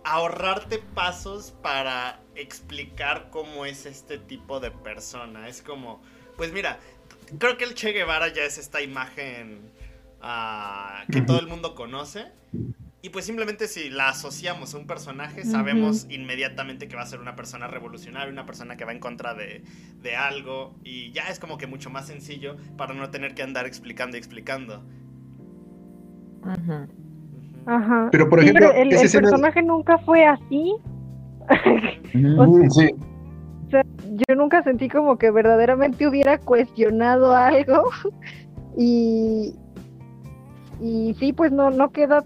ahorrarte pasos para explicar cómo es este tipo de persona. Es como, pues mira, creo que el Che Guevara ya es esta imagen ah, que todo el mundo conoce. Y pues simplemente si la asociamos a un personaje, sabemos inmediatamente que va a ser una persona revolucionaria, una persona que va en contra de, de algo. Y ya es como que mucho más sencillo para no tener que andar explicando y explicando. Ajá. Ajá. Pero, por Sí, ejemplo, pero el, personaje nunca fue así. (laughs) sí. Yo nunca sentí como que verdaderamente hubiera cuestionado algo. (laughs) Y, y sí, pues no, no queda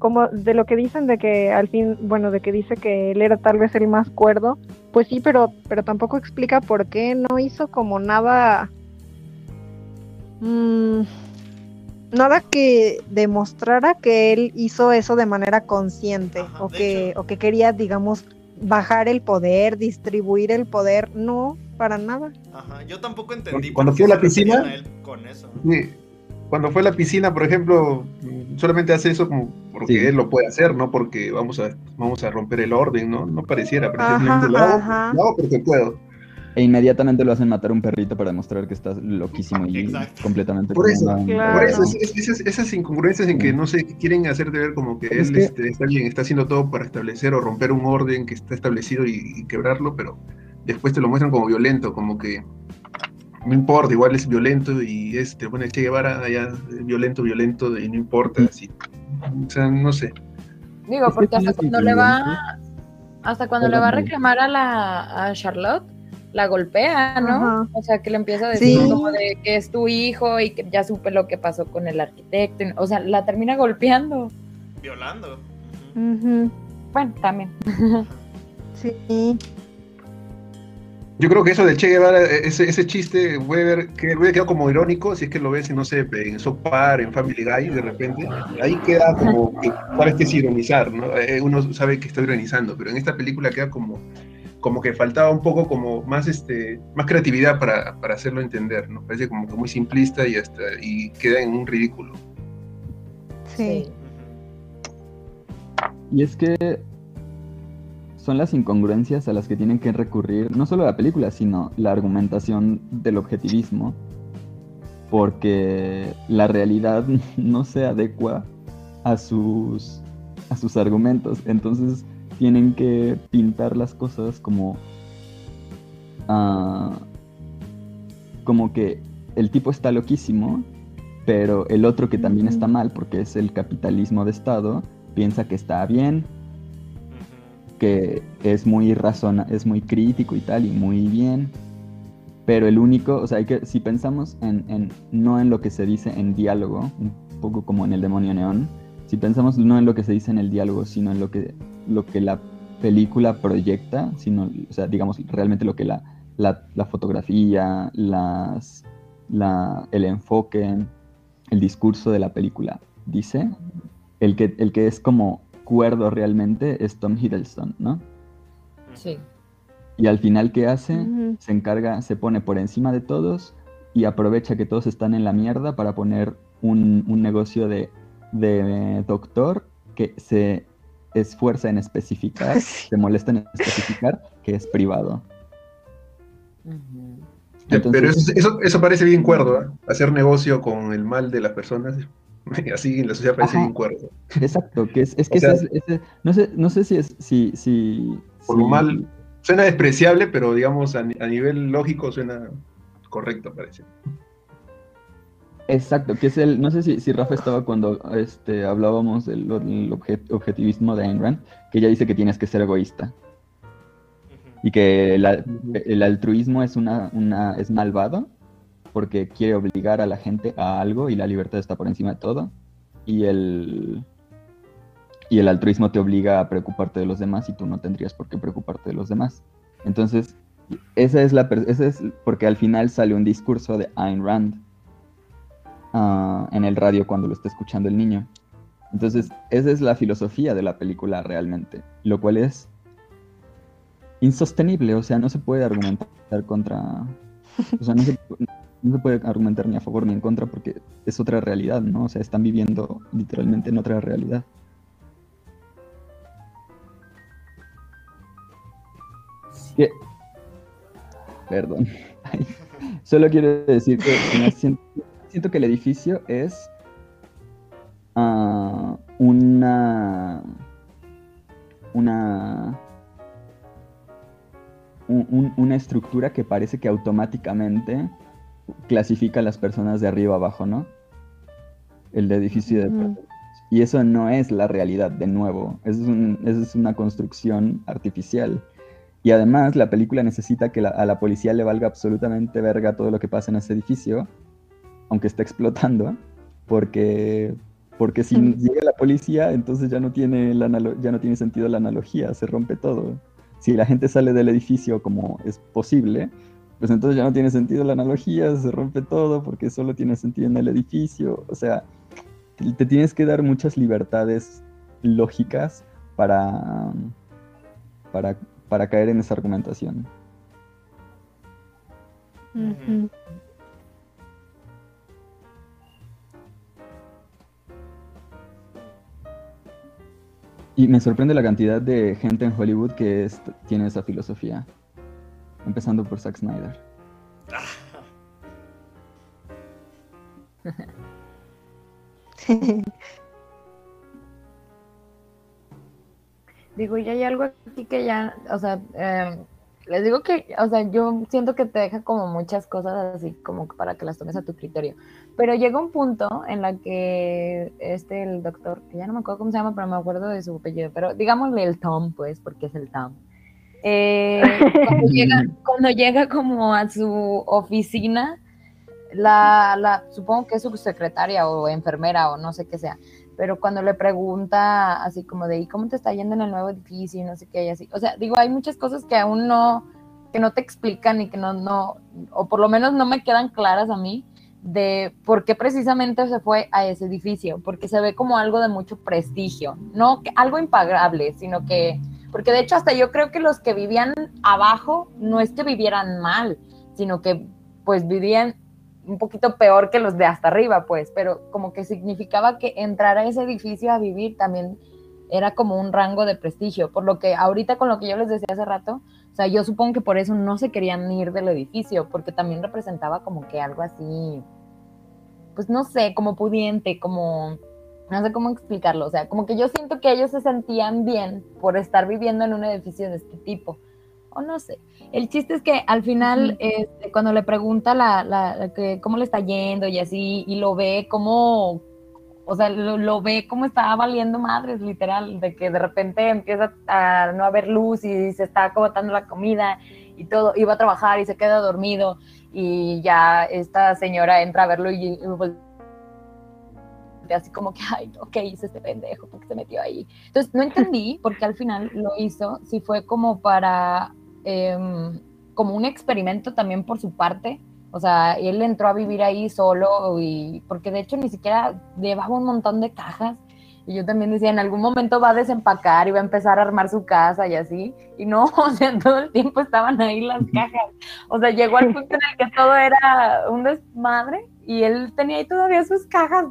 como de lo que dicen de que al fin, bueno, de que dice que él era tal vez el más cuerdo. Pues sí, pero, pero tampoco explica por qué no hizo como nada. mm, nada que demostrara que él hizo eso de manera consciente Ajá, o, de que, hecho- o que quería, digamos, bajar el poder, distribuir el poder. No, para nada. Ajá, yo tampoco entendí Cuando qué a la piscina- con eso. Sí. Cuando fue a la piscina, por ejemplo, solamente hace eso como porque Sí. él lo puede hacer, no porque vamos a, vamos a romper el orden, ¿no? No pareciera, pero Ajá, simplemente lo hago, ajá. lo hago porque puedo. E inmediatamente lo hacen matar a un perrito para demostrar que está loquísimo y Exacto. completamente Por eso, Claro. Por eso, es- es- esas, esas incongruencias en que, no sé, quieren hacerte ver como que Es él que- este, está bien, está haciendo todo para establecer o romper un orden que está establecido y, y quebrarlo, pero después te lo muestran como violento, como que no importa, igual es violento y es, te pone Che Guevara allá, eh, violento, violento, y no importa, así. O sea, no sé. Digo, porque hasta cuando le va, hasta cuando le va a reclamar a la a Charlotte, la golpea, ¿no? Ajá. O sea, que le empieza a decir Sí. como de que es tu hijo y que ya supe lo que pasó con el arquitecto. O sea, la termina golpeando. Violando. Bueno, también. Sí. Yo creo que eso del Che Guevara, e, ese, ese chiste, Weber, que hubiera quedado como irónico, si es que lo ves, no sé, en South Park, en Family Guy, de repente, ahí queda como que sabes que es ironizar, ¿no? Eh, Uno sabe que está ironizando, pero en esta película queda como, como que faltaba un poco como más, este, más creatividad para, para hacerlo entender, ¿no? Parece como que muy simplista y hasta, y queda en un ridículo. Sí. Y es que son las incongruencias a las que tienen que recurrir, no solo la película, sino la argumentación del objetivismo, porque la realidad (laughs) no se adecua a sus, a sus argumentos. Entonces tienen que pintar las cosas como, ah, como que el tipo está loquísimo, pero el otro que también está mal, porque es el capitalismo de Estado, piensa que está bien, que es muy razona, es muy crítico y tal, y muy bien. Pero el único, o sea, hay que, si pensamos en, en, no en lo que se dice en diálogo, un poco como en el demonio neón, si pensamos no en lo que se dice en el diálogo, sino en lo que, lo que la película proyecta, sino, o sea, digamos, realmente lo que la, la, la fotografía, las, la, el enfoque, el discurso de la película dice, el que, el que es como cuerdo realmente es Tom Hiddleston, ¿no? Sí. Y al final, ¿qué hace? Se encarga, se pone por encima de todos y aprovecha que todos están en la mierda para poner un, un negocio de, de doctor que se esfuerza en especificar, (laughs) Sí. se molesta en especificar que es privado. Entonces- Pero eso, eso, eso parece bien cuerdo, ¿ah? Hacer negocio con el mal de las personas. (laughs) Así en la sociedad parece Ajá. bien cuerdo. Exacto, que es, es que O sea- ese es- ese- no, sé, no sé si es, si, si, Por lo si- mal, suena despreciable, pero digamos a, a nivel lógico suena correcto, parece. Exacto, que es el, no sé si, si Rafa estaba cuando este, hablábamos del, del obje- objetivismo de Ayn Rand, que ella dice que tienes que ser egoísta. Y que la- el altruismo es, una, una, es malvado porque quiere obligar a la gente a algo y la libertad está por encima de todo. Y el, y el altruismo te obliga a preocuparte de los demás y tú no tendrías por qué preocuparte de los demás. Entonces, esa es la, esa es porque al final sale un discurso de Ayn Rand ah, en el radio cuando lo está escuchando el niño. Entonces, esa es la filosofía de la película realmente, lo cual es insostenible, o sea, no se puede argumentar contra, o sea, no se, puede argumentar ni a favor ni en contra porque es otra realidad, ¿no? O sea, están viviendo literalmente en otra realidad. Perdón. (laughs) Solo quiero decir que me siento, siento que el edificio es ah, una una un- un- una estructura que parece que automáticamente clasifica a las personas de arriba abajo, ¿no? El de edificio de Ujú. y eso no es la realidad, de nuevo. Eso es, un- eso es una construcción artificial. Y además, la película necesita que la- a la policía le valga absolutamente verga todo lo que pasa en ese edificio, aunque esté explotando, porque, porque si Mm. llega la policía, entonces ya no, tiene la ya no tiene sentido la analogía, se rompe todo. Si la gente sale del edificio como es posible, pues entonces ya no tiene sentido la analogía, se rompe todo porque solo tiene sentido en el edificio. O sea, te, te tienes que dar muchas libertades lógicas para, para, para caer en esa argumentación. Ujú. Y me sorprende la cantidad de gente en Hollywood que tiene esa filosofía. Empezando por Zack Snyder. (laughs) Digo, y hay algo aquí que ya, o sea, eh, les digo que, o sea, yo siento que te deja como muchas cosas así como para que las tomes a tu criterio. Pero llega un punto en la que este, el doctor, que ya no me acuerdo cómo se llama, pero me acuerdo de su apellido, pero digámosle el Tom, pues, porque es el Tom. Eh, (laughs) cuando, llega, cuando llega como a su oficina, la, la, supongo que es su secretaria o enfermera o no sé qué sea, pero cuando le pregunta así como de, ¿y cómo te está yendo en el nuevo edificio? Y no sé qué, y así. O sea, digo, hay muchas cosas que aún no, que no te explican y que no, no, o por lo menos no me quedan claras a mí de por qué precisamente se fue a ese edificio, porque se ve como algo de mucho prestigio, no algo impagable, sino que, porque de hecho hasta yo creo que los que vivían abajo no es que vivieran mal, sino que pues vivían un poquito peor que los de hasta arriba, pues, pero como que significaba que entrar a ese edificio a vivir también era como un rango de prestigio, por lo que ahorita con lo que yo les decía hace rato, o sea, yo supongo que por eso no se querían ir del edificio, porque también representaba como que algo así, pues no sé, como pudiente, como, no sé cómo explicarlo, o sea, como que yo siento que ellos se sentían bien por estar viviendo en un edificio de este tipo, o no sé. El chiste es que al final, este, cuando le pregunta la, la, que, cómo le está yendo y así, y lo ve como, o sea, lo, ve como estaba valiendo madres, literal, de que de repente empieza a no haber luz y se está acabando la comida y todo, iba a trabajar y se queda dormido y ya esta señora entra a verlo y, así como que, ay, ok, hice este pendejo, porque se metió ahí. Entonces, no entendí porque al final lo hizo, si fue como para, em, como un experimento también por su parte, o sea, él entró a vivir ahí solo y, porque de hecho ni siquiera llevaba un montón de cajas y yo también decía, en algún momento va a desempacar y va a empezar a armar su casa y así. Y no, (laughs) o sea, todo el tiempo estaban ahí las cajas. O sea, llegó al punto en el que todo era un desmadre y él tenía ahí todavía sus cajas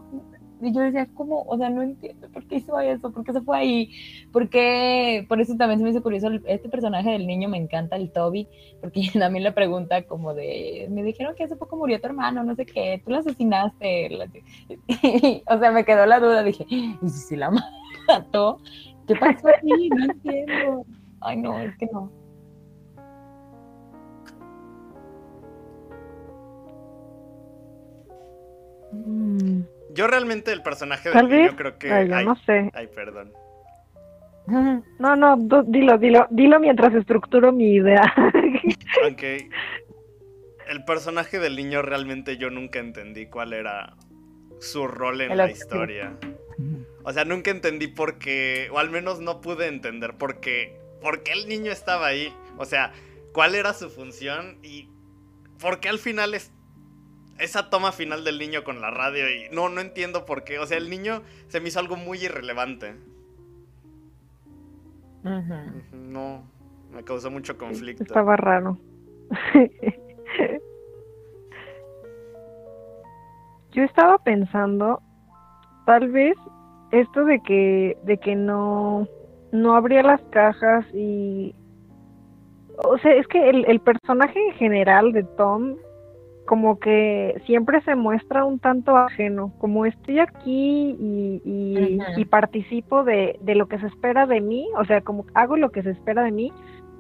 y yo decía, ¿cómo? O sea, no entiendo por qué hizo eso, por qué se fue ahí, por qué, por eso también se me hizo curioso, este personaje del niño me encanta, el Toby, porque (laughs) también le pregunta como de, me dijeron que hace poco murió tu hermano, no sé qué, tú lo asesinaste, (laughs) o sea, me quedó la duda, dije, ¿y si la (laughs) mató? ¿Qué pasó ahí? No entiendo. Ay, no, es que no. Mm. Yo realmente el personaje de niño creo que. Ay, no sé. Ay, perdón. No, no, dilo, dilo, dilo mientras estructuro mi idea. (laughs) ok. El personaje del niño realmente yo nunca entendí cuál era su rol en la historia. O sea, nunca entendí por qué, o al menos no pude entender por qué, por qué el niño estaba ahí. O sea, cuál era su función y por qué al final es, esa toma final del niño con la radio y no, no entiendo por qué. O sea, el niño se me hizo algo muy irrelevante. No, me causó mucho conflicto. Estaba raro. (laughs) Yo estaba pensando, tal vez esto de que, de que no, no abría las cajas y, o sea, es que el, el personaje en general de Tom como que siempre se muestra un tanto ajeno, como estoy aquí y, y, participo de, de, lo que se espera de mí, o sea, como hago lo que se espera de mí,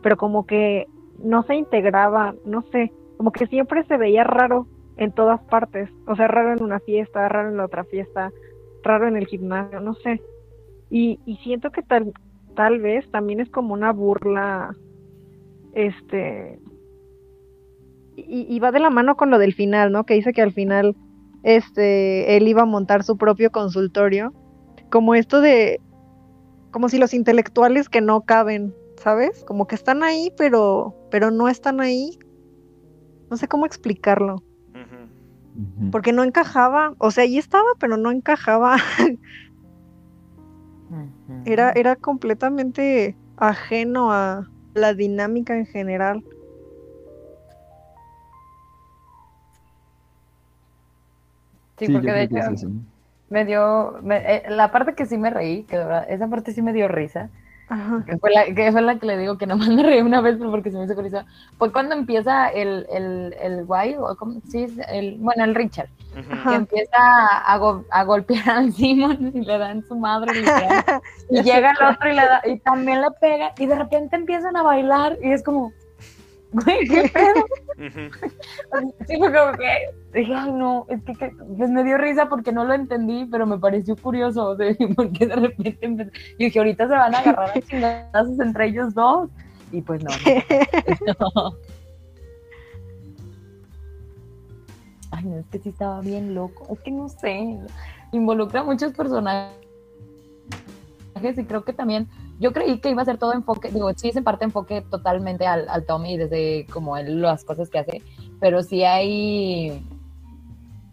pero como que no se integraba, no sé, como que siempre se veía raro en todas partes, o sea, raro en una fiesta, raro en la otra fiesta, raro en el gimnasio, no sé. Y, y siento que tal, tal vez también es como una burla, este, y, va de la mano con lo del final, ¿no? Que dice que al final este él iba a montar su propio consultorio, como esto de como si los intelectuales que no caben, ¿sabes? Como que están ahí, pero pero no están ahí. No sé cómo explicarlo. Porque no encajaba, o sea, ahí estaba, pero no encajaba. era, era completamente ajeno a la dinámica en general. Sí, porque de hecho me dio, eh, la parte que sí me reí, que esa parte sí me dio risa, Que, fue la, que fue la que le digo que nomás (laughs) me reí una vez porque se me hizo risa, fue cuando empieza el, el, el guay, o como, sí, el, bueno, el Richard, que empieza a, a, golpear al Simon (laughs) y le dan su madre y (laughs) llega el otro y, le da, y también le pega y de repente empiezan a bailar y es como, güey, ¿qué pedo? (laughs) sí, fue como que dije, ay, no, es que, pues me dio risa porque no lo entendí, pero me pareció curioso, (laughs) porque de repente empezó, y dije, ahorita se van a agarrar a chingadazos entre ellos dos, y pues no. no. (laughs) Ay, no, es que sí estaba bien loco, es que no sé, involucra a muchos personajes y creo que también yo creí que iba a ser todo enfoque, digo, sí es en parte enfoque totalmente al, al Tommy desde como él, las cosas que hace, pero sí hay,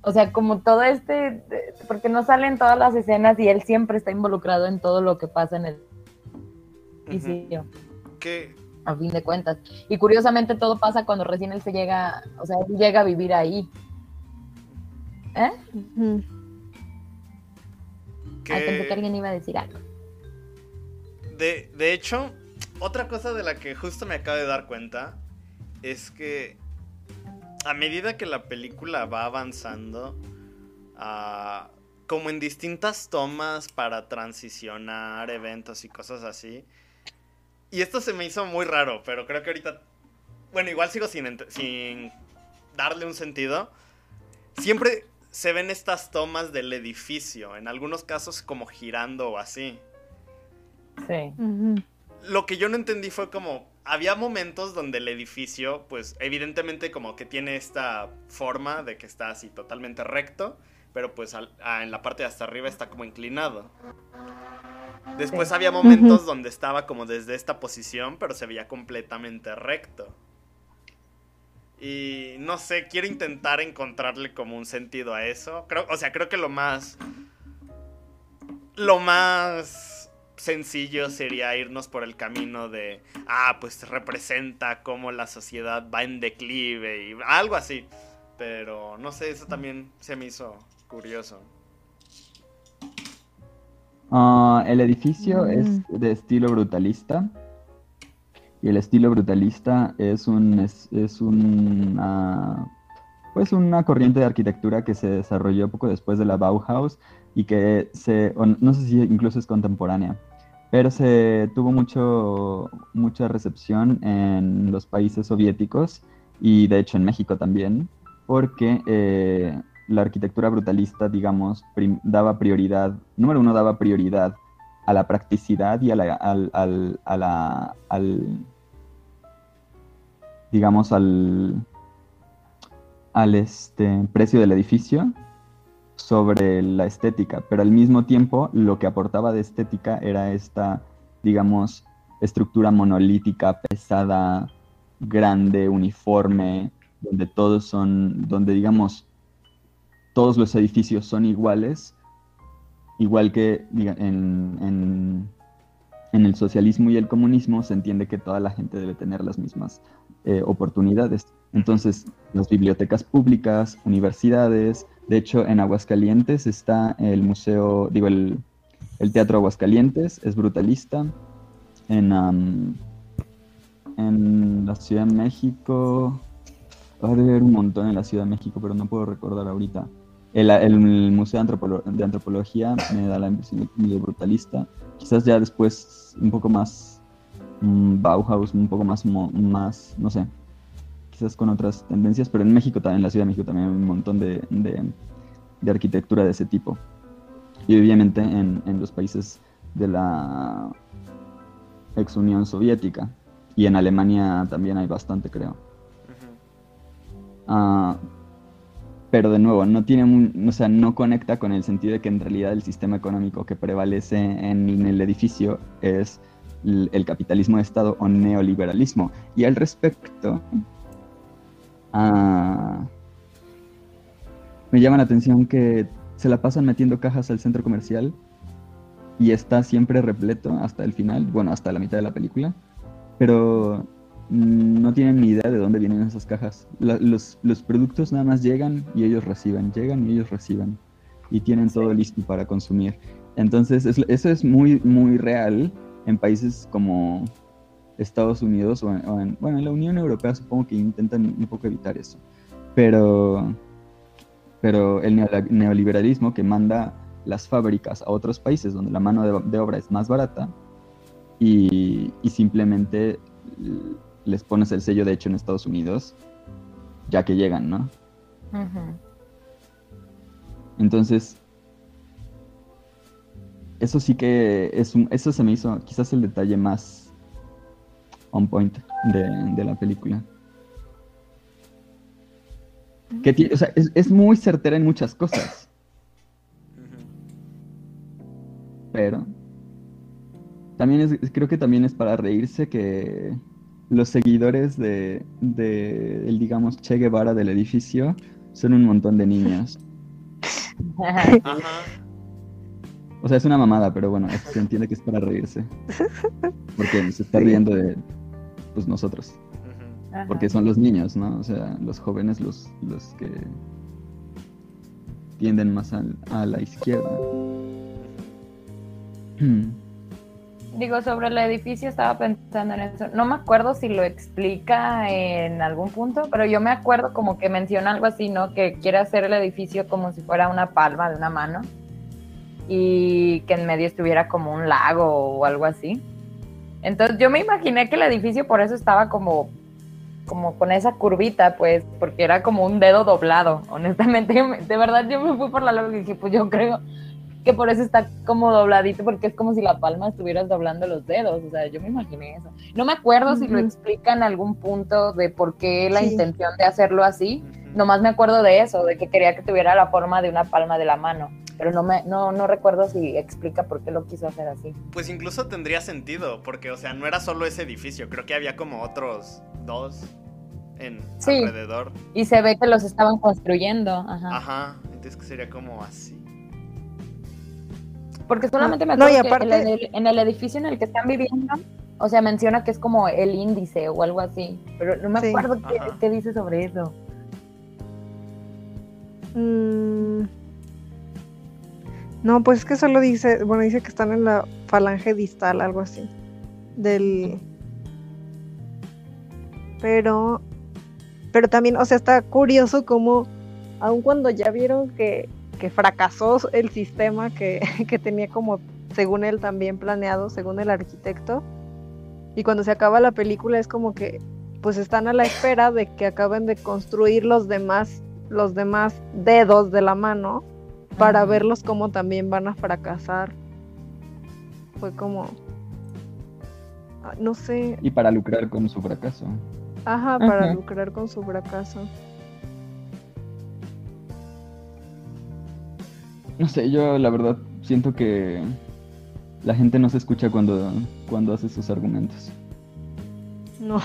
o sea, como todo este, porque no salen todas las escenas y él siempre está involucrado en todo lo que pasa en el edificio. ¿Qué? A fin de cuentas. Y curiosamente todo pasa cuando recién él se llega, o sea, él llega a vivir ahí. ¿Eh? pensé que alguien iba a decir algo. De, hecho, otra cosa de la que justo me acabo de dar cuenta es que a medida que la película va avanzando, ah, como en distintas tomas para transicionar eventos y cosas así. Y esto se me hizo muy raro, pero creo que ahorita... Bueno, igual sigo sin darle un sentido. Siempre se ven estas tomas del edificio, en algunos casos como girando o así. Sí. Lo que yo no entendí fue como, había momentos donde el edificio, pues evidentemente como que tiene esta forma de que está así totalmente recto, pero pues al- en la parte de hasta arriba está como inclinado. Después Sí. había momentos donde estaba como desde esta posición, pero se veía completamente recto. Y no sé, quiero intentar encontrarle como un sentido a eso. Creo, o sea, creo que lo más. Lo más sencillo sería irnos por el camino de. Ah, pues representa cómo la sociedad va en declive y algo así. Pero no sé, eso también se me hizo curioso. Ah, el edificio Mm. es de estilo brutalista. Y el estilo brutalista es un es, es una pues una corriente de arquitectura que se desarrolló poco después de la Bauhaus y que se no sé si incluso es contemporánea, pero se tuvo mucho mucha recepción en los países soviéticos y de hecho en México también, porque eh, la arquitectura brutalista, digamos, daba prioridad, número uno, daba prioridad a la practicidad y a la, al, al- a la, al, digamos, al, al este, precio del edificio sobre la estética, pero al mismo tiempo lo que aportaba de estética era esta, digamos, estructura monolítica, pesada, grande, uniforme, donde todos son, donde digamos, todos los edificios son iguales, igual que diga, en, el socialismo y el comunismo se entiende que toda la gente debe tener las mismas eh, oportunidades. Entonces, las bibliotecas públicas, universidades, de hecho en Aguascalientes está el museo, digo, el, Teatro Aguascalientes, es brutalista. En, am, en la Ciudad de México, va a haber un montón en la Ciudad de México, pero no puedo recordar ahorita. El, el Museo de, Antropolo- de Antropología me da la impresión de brutalista. Quizás ya después un poco más mm, Bauhaus, un poco más, más, no sé, quizás con otras tendencias, pero en México también, en la Ciudad de México también hay un montón de, de- de arquitectura de ese tipo. Y obviamente en, en los países de la ex Unión Soviética. Y en Alemania también hay bastante, creo. Ah, pero de nuevo, no tiene un- o sea, no conecta con el sentido de que en realidad el sistema económico que prevalece en, en el edificio es el capitalismo de Estado o neoliberalismo. Y al respecto, ah, me llama la atención que se la pasan metiendo cajas al centro comercial y está siempre repleto hasta el final, bueno, hasta la mitad de la película, pero no tienen ni idea de dónde vienen esas cajas. La- los, los productos nada más llegan y ellos reciben, llegan y ellos reciben y tienen todo listo para consumir. Entonces, es- eso es muy, muy real en países como Estados Unidos o en, o en- bueno, en la Unión Europea supongo que intentan un poco evitar eso. Pero, pero el neoliberalismo que manda las fábricas a otros países donde la mano de, de obra es más barata y, y simplemente les pones el sello de hecho en Estados Unidos, ya que llegan, ¿no? Entonces, eso sí que es un, eso se me hizo quizás el detalle más on point de, de la película. Que ti- o sea, es, es muy certera en muchas cosas, pero también es, creo que también es para reírse que los seguidores de, de el digamos Che Guevara del edificio son un montón de niños. (laughs) Ajá. O sea, es una mamada, pero bueno, es- se entiende que es para reírse. Porque se está riendo de pues nosotros. Ajá. Porque son los niños, ¿no? O sea, los jóvenes los, los que tienden más al- a la izquierda. (clears throat) digo, sobre el edificio estaba pensando en eso. No me acuerdo si lo explica en algún punto, pero yo me acuerdo como que menciona algo así, ¿no? Que quiere hacer el edificio como si fuera una palma de una mano y que en medio estuviera como un lago o algo así. Entonces yo me imaginé que el edificio por eso estaba como como con esa curvita, pues, porque era como un dedo doblado. (laughs) Honestamente, de verdad yo me fui por la lógica y dije, pues yo creo que por eso está como dobladito, porque es como si la palma estuvieras doblando los dedos. O sea, yo me imaginé eso. No me acuerdo si lo explica en algún punto de por qué la intención de hacerlo así. Nomás me acuerdo de eso, de que quería que tuviera la forma de una palma de la mano pero no me no, no recuerdo si explica por qué lo quiso hacer así. Pues incluso tendría sentido, porque o sea, no era solo ese edificio, creo que había como otros dos en alrededor. Y se ve que los estaban construyendo, ajá. Ajá, entonces que sería como así. Porque solamente me acuerdo que en el, edificio en el que están viviendo, o sea, menciona que es como el índice o algo así, pero no me acuerdo qué, qué, dice sobre eso. Mmm no, pues es que solo dice, bueno, dice que están en la falange distal, algo así. Del. Pero. Pero también, o sea, está curioso como, aun cuando ya vieron que, que fracasó el sistema que, (laughs) que tenía como, según él también planeado, según el arquitecto, y cuando se acaba la película es como que, pues están a la espera de que acaben de construir los demás, los demás dedos de la mano para verlos como también van a fracasar. Fue como, ah, no sé. Y para lucrar con su fracaso. Ajá, para lucrar con su fracaso. No sé, yo la verdad siento que la gente no se escucha cuando, cuando hace sus argumentos. No.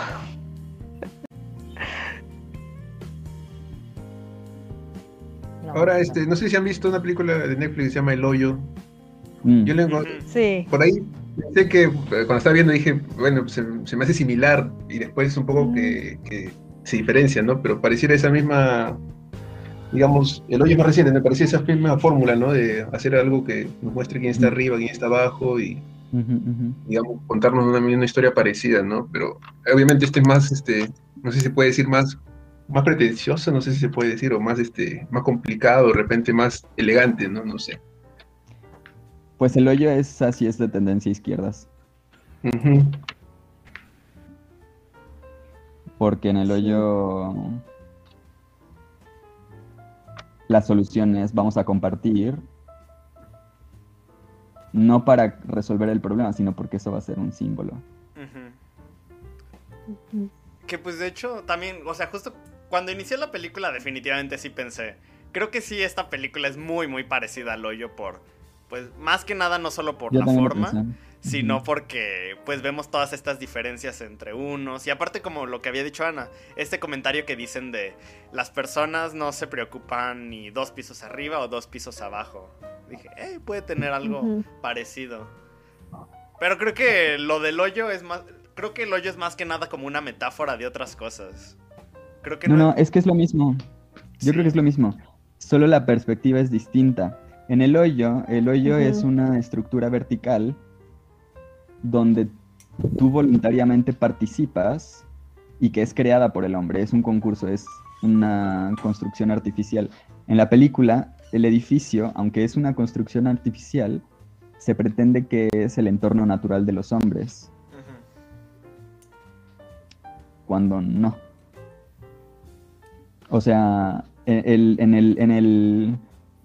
Ahora, este, no sé si han visto una película de Netflix que se llama El Hoyo. Mm. Yo le sí. por ahí pensé que eh, cuando estaba viendo dije, bueno, se, me hace similar y después un poco que, mm. se diferencia, ¿no? Pero pareciera esa misma, digamos, El Hoyo más reciente, me parecía esa misma fórmula, ¿no? De hacer algo que nos muestre quién está mm. arriba, quién está abajo y, digamos, contarnos una, una historia parecida, ¿no? Pero obviamente este es más, este, no sé si se puede decir más más pretencioso, no sé si se puede decir, o más este, más complicado, de repente más elegante, ¿no? No sé. Pues el hoyo es así, es de tendencia izquierdas. Porque en el hoyo la solución es vamos a compartir, no para resolver el problema, sino porque eso va a ser un símbolo. Que pues de hecho también, o sea, justo cuando inicié la película definitivamente sí pensé, creo que sí esta película es muy muy parecida al hoyo por, pues más que nada no solo por la forma, sino porque pues vemos todas estas diferencias entre unos. Y aparte como lo que había dicho Ana, este comentario que dicen de las personas no se preocupan ni dos pisos arriba o dos pisos abajo. Dije, eh, puede tener algo parecido. Pero creo que lo del hoyo es más, creo que el hoyo es más que nada como una metáfora de otras cosas no, no, es que es lo mismo. Yo creo que es lo mismo. Solo la perspectiva es distinta. En el hoyo, el hoyo es una estructura vertical donde tú voluntariamente participas y que es creada por el hombre. Es un concurso, es una construcción artificial. En la película, el edificio, aunque es una construcción artificial, se pretende que es el entorno natural de los hombres. Cuando no. O sea, el, en el, en el,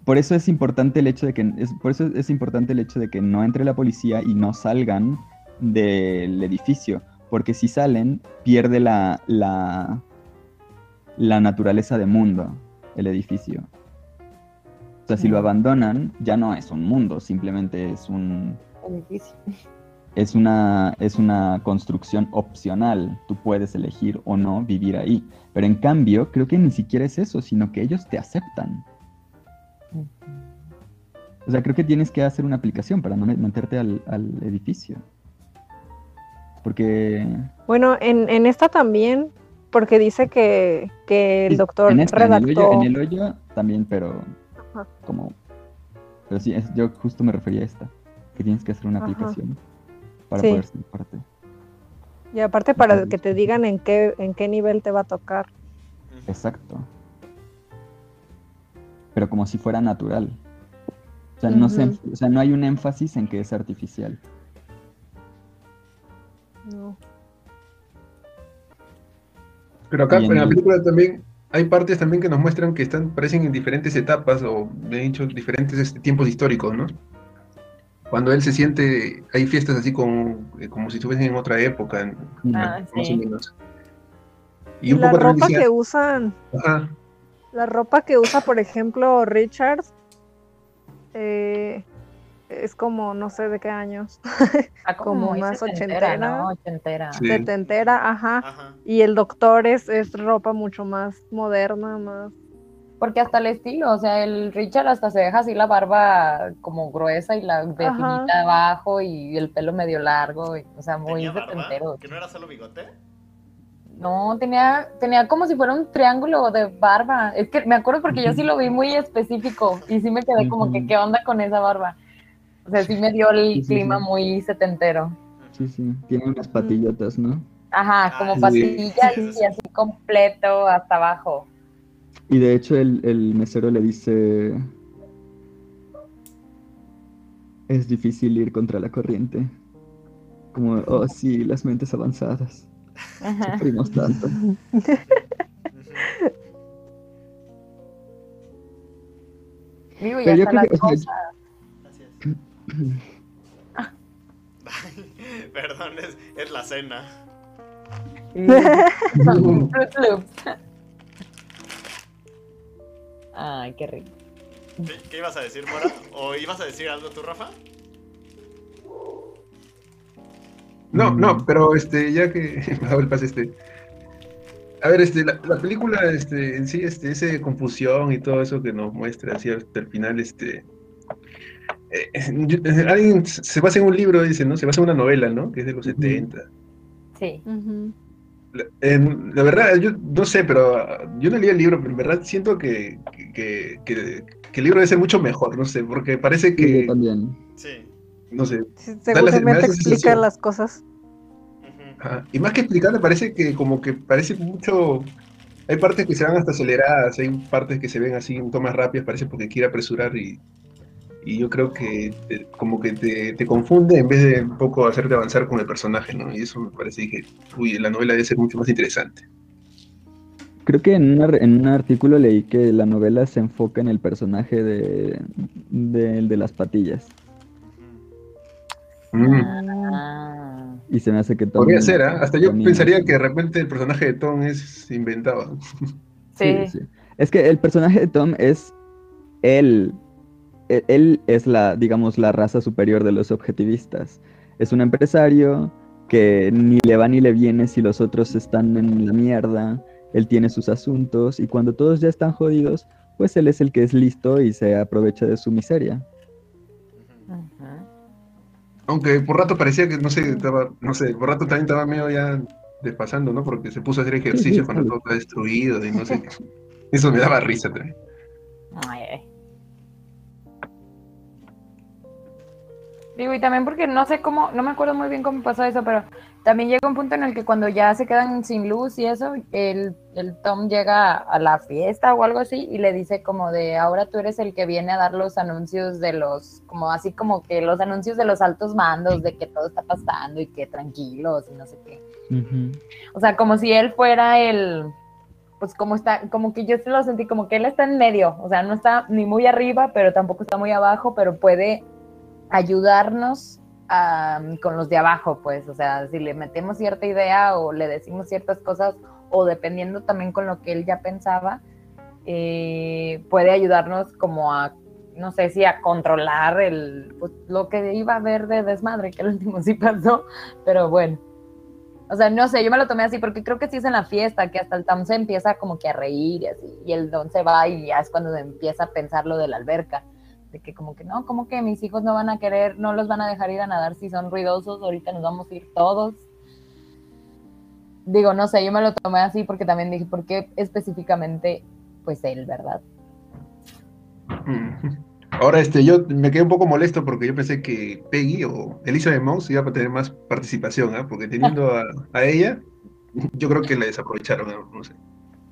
por eso es importante el hecho de que, es, por eso es importante el hecho de que no entre la policía y no salgan del edificio, porque si salen, pierde la, la, la naturaleza de mundo, el edificio. O sea, si lo abandonan, ya no es un mundo, simplemente es un... Edificio es una, es una construcción opcional. Tú puedes elegir o no vivir ahí. Pero en cambio, creo que ni siquiera es eso, sino que ellos te aceptan. O sea, creo que tienes que hacer una aplicación para no meterte al, edificio. Porque... Bueno, en, esta también, porque dice que, el doctor en redactó... En el, hoyo, también, pero como... Pero sí, yo justo me refería a esta, que tienes que hacer una aplicación. Para Sí. poder ser parte. Y aparte para que te digan en qué, en qué nivel te va a tocar. Exacto. Pero como si fuera natural. O sea, no se- o sea, no hay un énfasis en que es artificial. No. Pero acá en en la el- película también hay partes también que nos muestran que están, parecen en diferentes etapas o de hecho diferentes este, tiempos históricos, ¿no? Cuando él se siente, hay fiestas así con, eh, como si estuviesen en otra época, en- Ah, más sí. o menos. Y, Y un la poco ropa decía, que usan, ajá, la ropa que usa, por ejemplo, Richard, eh, es como no sé de qué años, Ah, (laughs) como más setentera, ochentera. ¿no? Ochentera. Sí. setentera, ajá. Ajá. Y el doctor es, es ropa mucho más moderna, más. Porque hasta el estilo, o sea, el Richard hasta se deja así la barba como gruesa y la de Ajá. finita abajo y el pelo medio largo, y, o sea, muy setentero. ¿Que no era solo bigote? No, tenía, tenía como si fuera un triángulo de barba. Es que me acuerdo porque yo sí lo vi muy específico y sí me quedé como que. ¿qué onda con esa barba? O sea, sí me dio el Sí, sí, clima sí. muy setentero. Sí, sí. Tiene unas patillotas, ¿no? Ajá, Ah, como sí, sí. y así completo hasta abajo. Y de hecho el, el mesero le dice... Es difícil ir contra la corriente. Como, oh sí, las mentes avanzadas. Ajá. Sufrimos tanto. (laughs) Digo, y Pero yo hasta creo las que, es. (laughs) Perdón, es, es la cena. Loops. (laughs) Ay, qué rico. ¿Qué, qué ibas a decir, Mora? ¿O ibas a decir algo tú, Rafa? No, no, pero este, ya que (laughs) me ha dado el pase este. A ver, este, la, la película, este, en sí, este, esa confusión y todo eso que nos muestra así hasta el final, este. eh, eh, alguien se basa en un libro, dice, ¿no? Se basa en una novela, ¿no? Que es de los Ujú. 70. Sí. La, en- la verdad, yo no sé, pero yo no leí el libro, pero en verdad siento que, que, que- que el libro debe ser mucho mejor, no sé, porque parece Sí, que, yo también. Sí. no sé, Sí, me seguramente explica las cosas. Ajá. Y más que explicarle, parece que como que parece mucho. Hay partes que se van hasta aceleradas, hay partes que se ven así en tomas rápidas, parece porque quiere apresurar y, y yo creo que te- como que te, te confunde en vez de un poco hacerte avanzar con el personaje, ¿no? Y eso me parece que, uy, la novela debe ser mucho más interesante. Creo que en, una re- en un artículo leí que la novela se enfoca en el personaje de, de, el de las patillas. Mm. Ah. Y se me hace que Tom Podría ser, ¿ah? Hasta yo pensaría que de repente el personaje de Tom es inventado. Sí. Sí, sí. Es que el personaje de Tom es él. E- Él es la, digamos, la raza superior de los objetivistas. Es un empresario que ni le va ni le viene si los otros están en la mierda. Él tiene sus asuntos y cuando todos ya están jodidos, pues él es el que es listo y se aprovecha de su miseria. Aunque por rato parecía que, no sé, estaba, no sé, por rato también estaba medio ya desfasando, ¿no? Porque se puso a hacer ejercicio sí, cuando claro. todo está destruido y no sé. qué. Eso me daba risa también. Ay, ay. Digo, y también porque no sé cómo, no me acuerdo muy bien cómo pasó eso, pero también llega un punto en el que cuando ya se quedan sin luz y eso, el, el Tom llega a la fiesta o algo así y le dice como de, ahora tú eres el que viene a dar los anuncios de los, como así como que los anuncios de los altos mandos, de que todo está pasando y que tranquilos y no sé qué. O sea, como si él fuera el, pues como está, como que yo lo sentí, como que él está en medio, o sea, no está ni muy arriba, pero tampoco está muy abajo, pero puede ayudarnos con los de abajo, pues, o sea, si le metemos cierta idea o le decimos ciertas cosas, o dependiendo también con lo que él ya pensaba, eh, puede ayudarnos como a, no sé si a controlar el, pues, lo que iba a haber de desmadre, que el último sí pasó, pero bueno. O sea, no sé, yo me lo tomé así porque creo que sí es en la fiesta, que hasta el Tom se empieza como que a reír y así, y el Don se va y ya es cuando empieza a pensar lo de la alberca, de que como que no, como que mis hijos no van a querer, no los van a dejar ir a nadar si son ruidosos, ahorita nos vamos a ir todos. Digo, no sé, yo me lo tomé así porque también dije, ¿por qué específicamente, pues él, verdad? Mm. Ahora, este, yo me quedé un poco molesto porque yo pensé que Peggy o Elizabeth Moss iba a tener más participación, ¿ah? porque teniendo a, a ella, yo creo que la desaprovecharon, ¿no? No sé.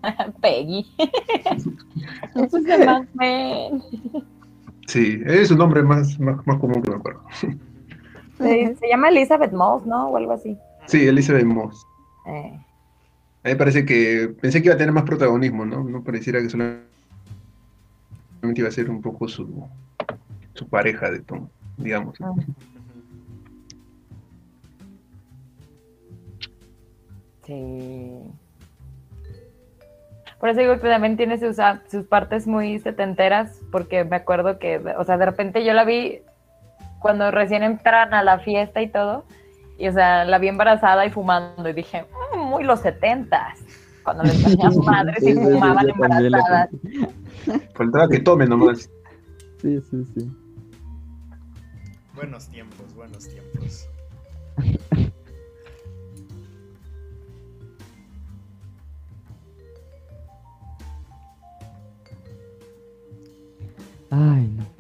(laughs) Peggy. (laughs) Sí, es un nombre más, más, más común que me acuerdo. (laughs) Se, se llama Elizabeth Moss, ¿no? O algo así. Sí, Elizabeth Moss. Eh, A mí me parece que pensé que iba a tener más protagonismo, ¿no? No pareciera que solamente iba a ser un poco su, su pareja de Tom, digamos. Ah. sí. Por eso digo que también tiene sus, ah, sus partes muy setenteras, porque me acuerdo que, o sea, de repente yo la vi cuando recién entran a la fiesta y todo, y o sea, la vi embarazada y fumando, y dije, "Mm, muy los setentas, cuando les (laughs) ponían madres y Sí, sí, sí, fumaban embarazadas. Faltaba que tome nomás. Sí, sí, sí. Buenos tiempos, buenos tiempos. (laughs) Ay, no.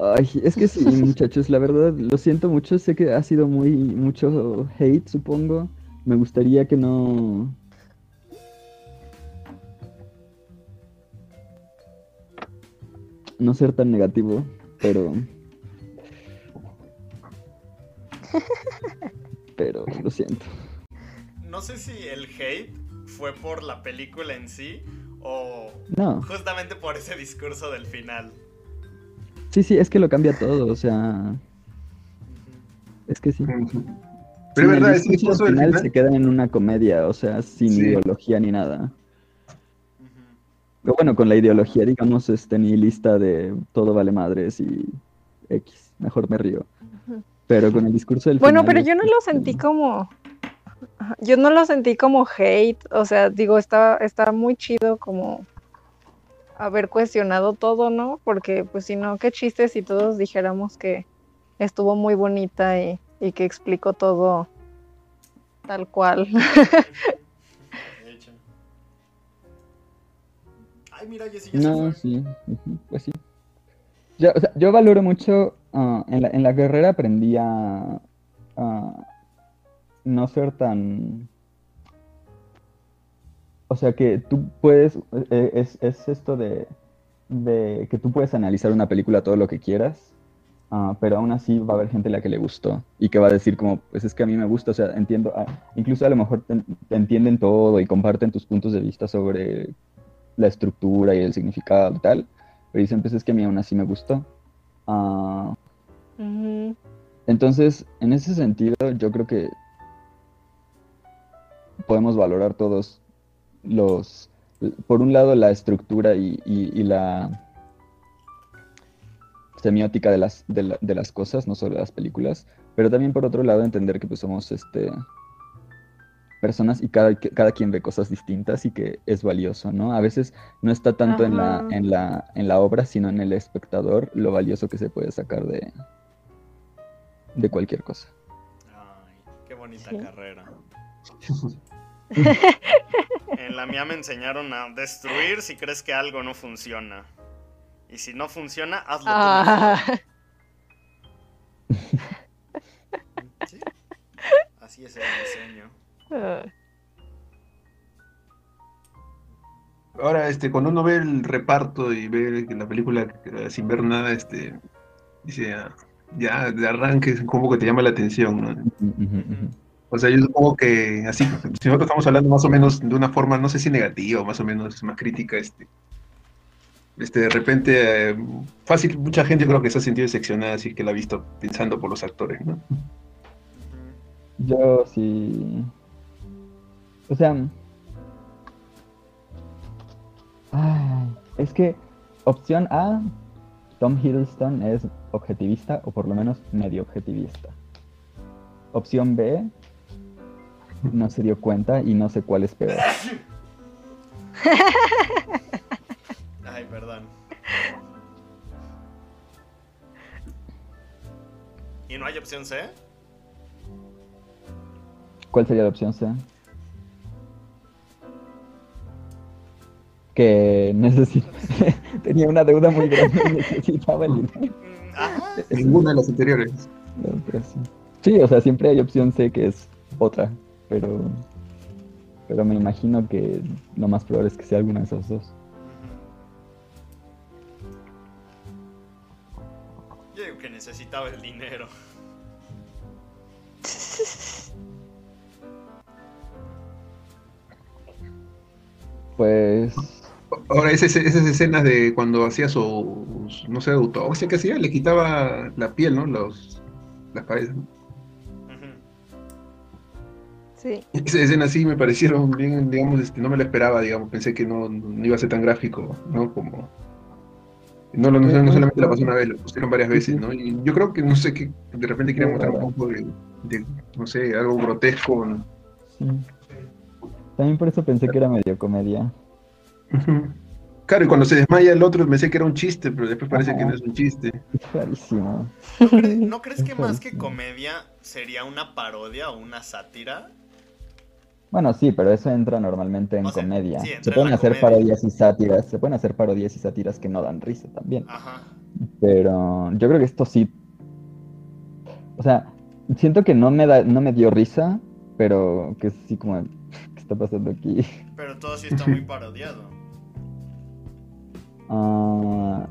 Ay, es que sí, (laughs) muchachos, la verdad, lo siento mucho, sé que ha sido muy mucho hate, supongo. Me gustaría que no... No ser tan negativo, pero... Pero lo siento. No sé si el hate fue por la película en sí o No, justamente por ese discurso del final. sí, sí, es que lo cambia todo, o sea, es que sí. Pero el verdad, ese discurso del final final, se queda en una comedia, o sea, sin Sí. ideología ni nada. Ujú. O bueno, con la ideología, digamos, este nihilista de todo vale madres y X, mejor me río. Pero con el discurso del Bueno, final pero yo no lo sentí como. Yo no lo sentí como hate. O sea, digo, está, está muy chido como haber cuestionado todo, ¿no? Porque, pues, si no, qué chiste si todos dijéramos que estuvo muy bonita y, y que explicó todo tal cual. De hecho. Ay, mira, Jessie ya No, sí, pues sí. Yo, o sea, yo valoro mucho, ah, en la, en la carrera aprendí a, a no ser tan... O sea, que tú puedes, eh, es, es esto de, de que tú puedes analizar una película todo lo que quieras, ah, pero aún así va a haber gente a la que le gustó y que va a decir como, pues es que a mí me gusta, o sea, entiendo, ah, incluso a lo mejor te, te entienden todo y comparten tus puntos de vista sobre la estructura y el significado y tal, pero dicen, pues es que a mí aún así me gustó. Ah, entonces, en ese sentido, yo creo que podemos valorar todos los, por un lado, la estructura y, y- y la semiótica de las, de, la- de las cosas, no solo de las películas, pero también por otro lado entender que pues somos este personas y cada, cada quien ve cosas distintas y que es valioso, ¿no? A veces no está tanto en la, en la, en la obra, sino en el espectador, lo valioso que se puede sacar de, de cualquier cosa. Ay, qué bonita Sí. carrera. (laughs) (laughs) En la mía me enseñaron a destruir si crees que algo no funciona. Y si no funciona, hazlo tú Ah, mismo. ¿Sí? Así es el diseño. ah. Ahora, este, cuando uno ve el reparto y ve que la película eh, sin ver nada, este, dice, ah, ya de arranque es como que te llama la atención, ¿no? O sea, yo supongo que así, si nosotros estamos hablando más o menos de una forma, no sé si negativa o más o menos más crítica, este, este, de repente, eh, fácil, mucha gente creo que se ha sentido decepcionada así que la ha visto pensando por los actores, ¿no? Yo sí. O sea. ay, es que opción A, Tom Hiddleston es objetivista o por lo menos medio objetivista. Opción B, no se dio cuenta y no sé cuál es peor. (laughs) Ay, perdón. ¿Y no hay opción C? ¿Cuál sería la opción C? que (laughs) necesi- tenía una deuda muy grande y necesitaba el dinero. Mm, Ajá. Ninguna de las anteriores. Sí, o sea, siempre hay opción C que es otra, pero pero me imagino que lo más probable es que sea alguna de esas dos. Yo digo que necesitaba el dinero. Pues Ahora, esas, esas escenas de cuando hacía su, su- no sé, autopsia que hacía, le quitaba la piel, ¿no? Los, las paredes. ¿no? Sí. Esas escenas sí me parecieron bien, digamos, este, no me lo esperaba, digamos, pensé que no, no iba a ser tan gráfico, ¿no? Como... No, lo- no, no solamente la pasó una vez, lo pusieron varias veces, ¿no? Y yo creo que, no sé, que de repente querían mostrar un poco de, de, no sé, algo grotesco, ¿no? sí. También por eso pensé que era medio comedia. Claro, y cuando se desmaya el otro pensé que era un chiste, pero después parece que no es un chiste. Es rarísimo. ¿No, (laughs) cre- no crees que más que comedia sería una parodia o una sátira? Bueno, sí, pero eso entra normalmente en O sea, comedia. sí, se en pueden hacer comedia. parodias y sátiras, se pueden hacer parodias y sátiras que no dan risa también. Ajá. Pero yo creo que esto sí. O sea, siento que no me da, no me dio risa, pero que sí como ¿qué está pasando aquí? Pero todo sí está muy parodiado. (laughs) Ah,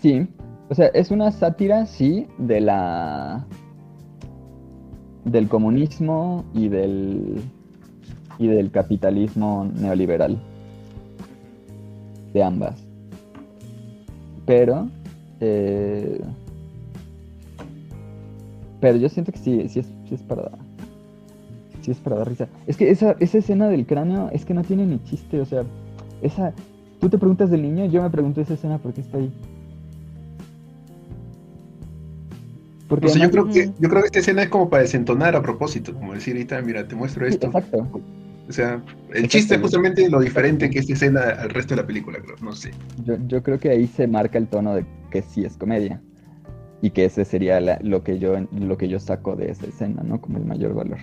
sí. O sea, es una sátira, sí, de la del comunismo y del y del capitalismo neoliberal, de ambas. Pero eh, pero yo siento que sí, sí es, sí es para sí es para dar risa. Es que esa, esa escena del cráneo es que no tiene ni chiste, o sea, esa tú te preguntas del niño, yo me pregunto esa escena por qué está ahí. Porque No sé, yo creo que, yo creo que esta escena es como para desentonar a propósito, como decir, ahorita, mira, te muestro Sí, esto. exacto. O sea, el chiste es justamente lo diferente que esta escena al resto de la película, creo, no sé. Yo, yo creo que ahí se marca el tono de que sí es comedia. Y que ese sería la- lo, que yo, lo que yo saco de esa escena, ¿no? Como el mayor valor.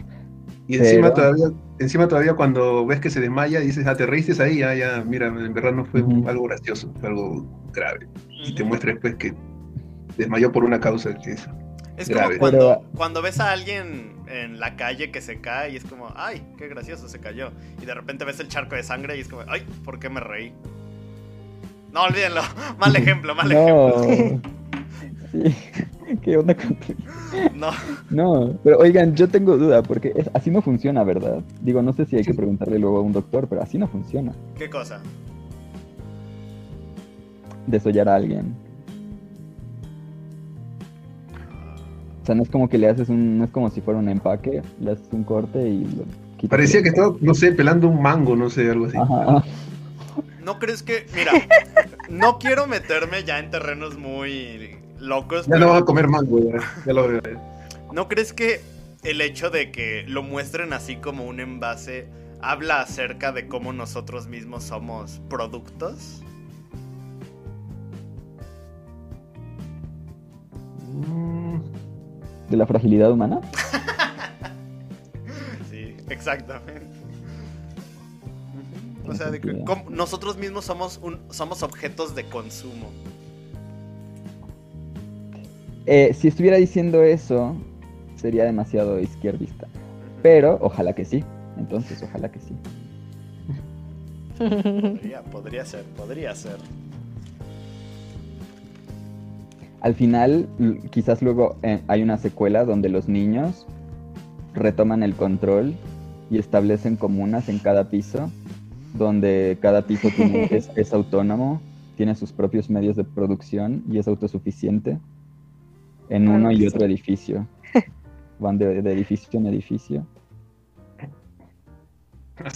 Y encima Pero- todavía, encima todavía cuando ves que se desmaya, dices, ah, te reíste ahí, ya, ya, mira, en verdad no fue Ujú. algo gracioso, fue algo grave. Y te muestra después que desmayó por una causa que es. Es Grave. como cuando, Pero- cuando ves a alguien en la calle que se cae y es como, ay, qué gracioso se cayó. Y de repente ves el charco de sangre y es como, ay, ¿por qué me reí? No, olvídenlo. (laughs) Mal ejemplo, mal ejemplo. No. (laughs) Sí. ¿Qué onda con No. No, pero oigan, yo tengo duda, porque es- así no funciona, ¿verdad? Digo, no sé si hay que preguntarle luego a un doctor, pero así no funciona. ¿Qué cosa? Desollar a alguien. O sea, no es como que le haces un, no es como si fuera un empaque, le haces un corte y lo quitas. Parecía que estaba, no sé, pelando un mango, no sé, algo así. Ajá, ¿No crees que.? Mira, no quiero meterme ya en terrenos muy locos. Ya pero no vas a comer mango, ya, ya lo veo. ¿No crees que el hecho de que lo muestren así como un envase habla acerca de cómo nosotros mismos somos productos? De la fragilidad humana. (laughs) Sí, exactamente. O sea, de que cómo- nosotros mismos somos, un, somos objetos de consumo. Eh, si estuviera diciendo eso, sería demasiado izquierdista. Pero ojalá que sí. Entonces, ojalá que sí. Podría, podría ser, podría ser. Al final, quizás luego eh, hay una secuela donde los niños retoman el control y establecen comunas en cada piso, donde cada piso tiene- (laughs) es, es autónomo, tiene sus propios medios de producción y es autosuficiente en uno y otro edificio. (laughs) Van de, de edificio en edificio. Ya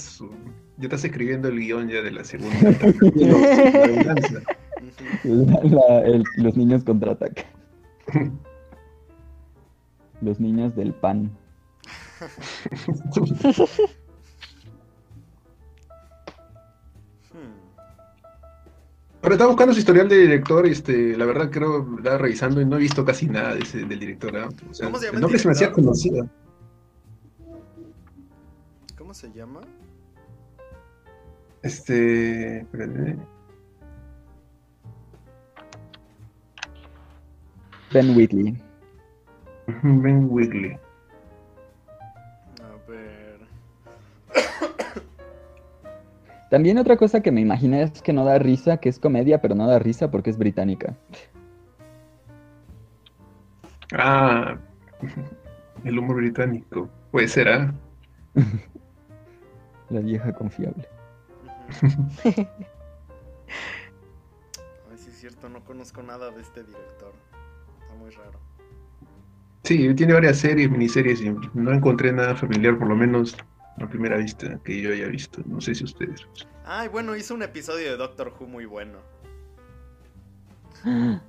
estás escribiendo el guion ya de la segunda. (laughs) La venganza. Ujú. La- el- los niños contraatacan. Los niños del pan. Ahora estaba buscando su historial de director este, la verdad creo, estaba revisando y no he visto casi nada de ese, del director. ¿ah? O sea, ¿Cómo se llama el el nombre se me hacía conocido. ¿Cómo se llama? Este. espérate. Ben Whitley. Ben Wigley. A ver. También otra cosa que me imaginé es que no da risa, que es comedia, pero no da risa porque es británica. Ah, el humor británico. Puede ser, ¿ah? (laughs) La vieja confiable. Ujú. (laughs) Ay, sí es cierto, no conozco nada de este director. Está muy raro. Sí, tiene varias series, miniseries y no encontré nada familiar, por lo menos a primera vista, que yo haya visto. No sé si ustedes. Ay, bueno, hizo un episodio de Doctor Who muy bueno. (laughs)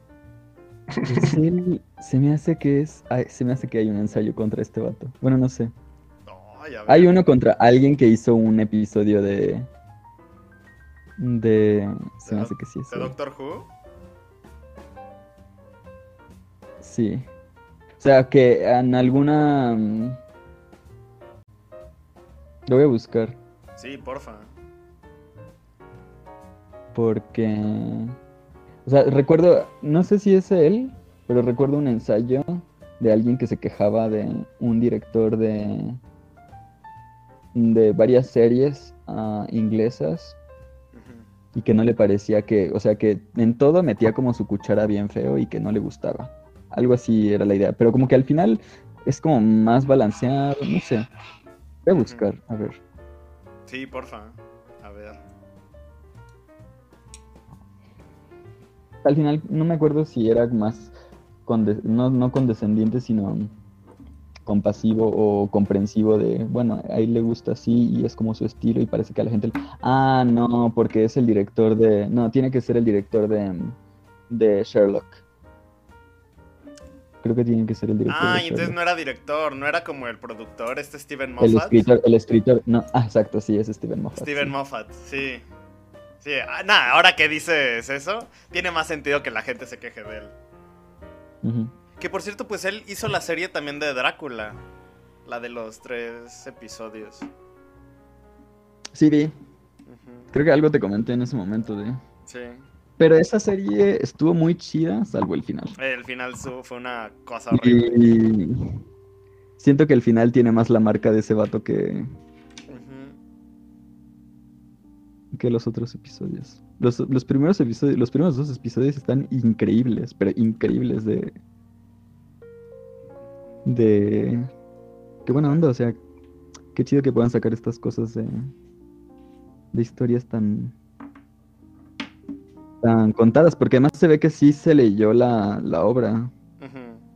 Se me hace que es. ay, se me hace que hay un ensayo contra este vato. Bueno, no sé. Hay uno contra alguien que hizo un episodio de. De. Se me hace que sí es. ¿De. Doctor Who? Sí. O sea, que en alguna. mm, Lo voy a buscar. Sí, porfa. Porque. O sea, recuerdo. No sé si es él, pero recuerdo un ensayo de alguien que se quejaba de un director de. de varias series ah, inglesas y que no le parecía que. O sea, que en todo metía como su cuchara bien feo y que no le gustaba. Algo así era la idea. Pero como que al final es como más balanceado, no sé. Voy a buscar, a ver. Sí, porfa. A ver. Al final no me acuerdo si era más conde- no, no condescendiente, sino compasivo o comprensivo de, bueno, a él le gusta así y es como su estilo y parece que a la gente... le- Ah, no, porque es el director de... No, tiene que ser el director de, de Sherlock. Creo que tiene que ser el director Ah, y entonces no era director, no era como el productor, este Steven El Moffat. escritor, el escritor, no, ah, exacto, sí, es Steven Moffat. Steven sí. Moffat, sí. Sí, ah, nada, ahora que dices eso, tiene más sentido que la gente se queje de él. Que por cierto, pues él hizo la serie también de Drácula. La de los tres episodios. Sí, vi, creo que algo te comenté en ese momento de... Sí. Pero esa serie estuvo muy chida, salvo el final. El final fue una cosa horrible. Y siento que el final tiene más la marca de ese vato que, que los otros episodios. Los, los primeros episodios, los primeros dos episodios están increíbles, pero increíbles de. de. Qué buena onda, o sea, qué chido que puedan sacar estas cosas de. de historias tan. Tan contadas, porque además se ve que sí se leyó la, la obra.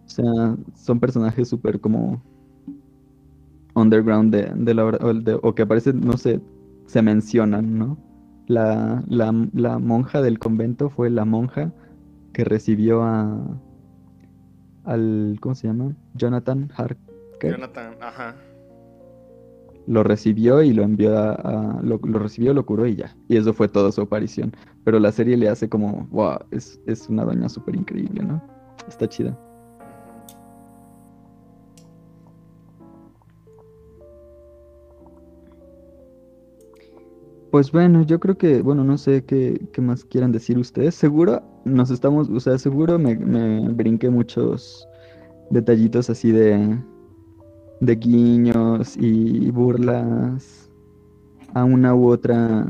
O sea, son personajes súper como underground de, de la obra, o, de- o que aparecen, no sé, se mencionan, ¿no? La, la, la monja del convento fue la monja que recibió a al, ¿cómo se llama? Jonathan Harker. Jonathan, ajá. Lo recibió y lo envió a, lo recibió, lo curó y ya. Y eso fue toda su aparición. Pero la serie le hace como, wow, es, es una doña súper increíble, ¿no? Está chida. Pues bueno, yo creo que, bueno, no sé qué, qué más quieran decir ustedes. Seguro nos estamos, o sea, seguro me, me brinqué muchos detallitos así de, de guiños y burlas a una u otra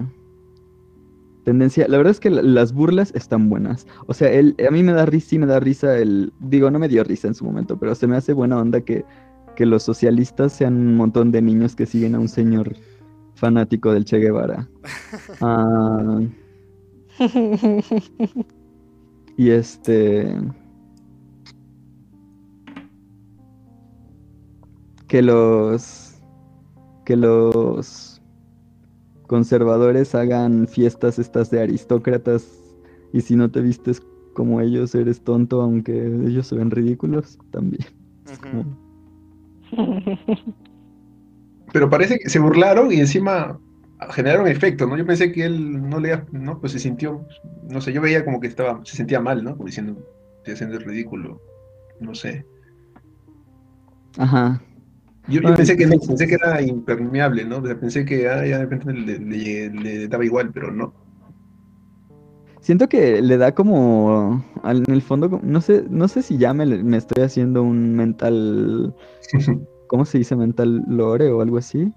tendencia. La verdad es que la- las burlas están buenas. O sea, el, a mí me da risa y me da risa el, digo, no me dio risa en su momento, pero se me hace buena onda que, que los socialistas sean un montón de niños que siguen a un señor fanático del Che Guevara. (laughs) Ah, y este. Que los. Que los conservadores hagan fiestas estas de aristócratas. Y si no te vistes como ellos, eres tonto, aunque ellos se ven ridículos también. Es Ujú. como- Pero parece que se burlaron y encima generaron efecto, ¿no? Yo pensé que él no le, no, pues se sintió, no sé, yo veía como que estaba, se sentía mal, ¿no? Como diciendo, estoy haciendo el ridículo, no sé. Ajá. Yo, yo Ay, pensé que no, pensé que era impermeable, ¿no? O sea, pensé que ah, ya de repente le, le- le daba igual, pero no. Siento que le da como, al- en el fondo, no sé, no sé si ya me, me estoy haciendo un mental, (laughs) ¿cómo se dice? Mental lore o algo así.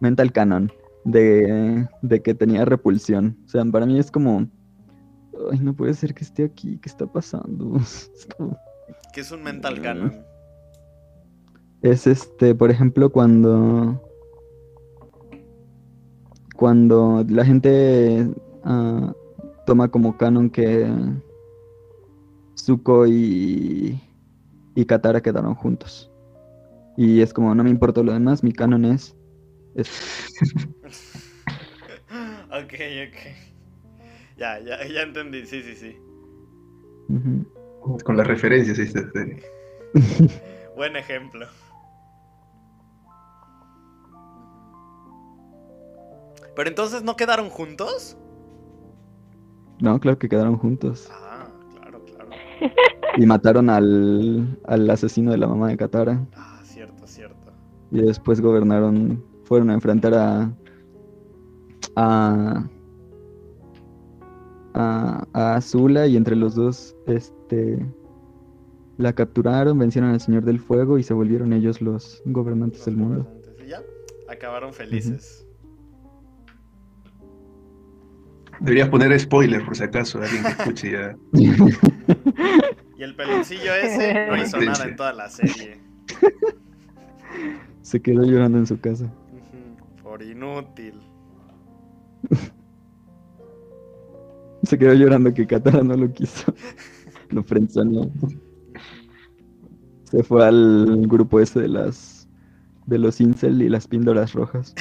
Mental canon de, de que tenía repulsión. O sea, para mí es como, ay, no puede ser que esté aquí, ¿qué está pasando? (laughs) Es como- Que es un mental canon. Es este, por ejemplo, cuando. Cuando la gente ah, toma como canon que Zuko y, y Katara quedaron juntos. Y es como, no me importa lo demás, mi canon es. es- (laughs) ok, ok. Ya, ya, ya entendí, sí, sí, sí. Con las referencias esta serie. Buen ejemplo. Pero entonces no quedaron juntos? No, claro que quedaron juntos. Ah, claro, claro. Y mataron al, al asesino de la mamá de Katara. Ah, cierto, cierto. Y después gobernaron, fueron a enfrentar a, a, a, a Azula y entre los dos, este, la capturaron, vencieron al Señor del Fuego y se volvieron ellos los gobernantes del mundo. Y ya, acabaron felices. Deberías poner spoiler por si acaso alguien que escuche ya. Y el peloncillo ese no (laughs) hizo nada en toda la serie. (laughs) Se quedó llorando en su casa. Por inútil. (laughs) Se quedó llorando que Katara no lo quiso. Lo frenzoneó. Se fue al grupo ese de las de los incel y las píldoras rojas.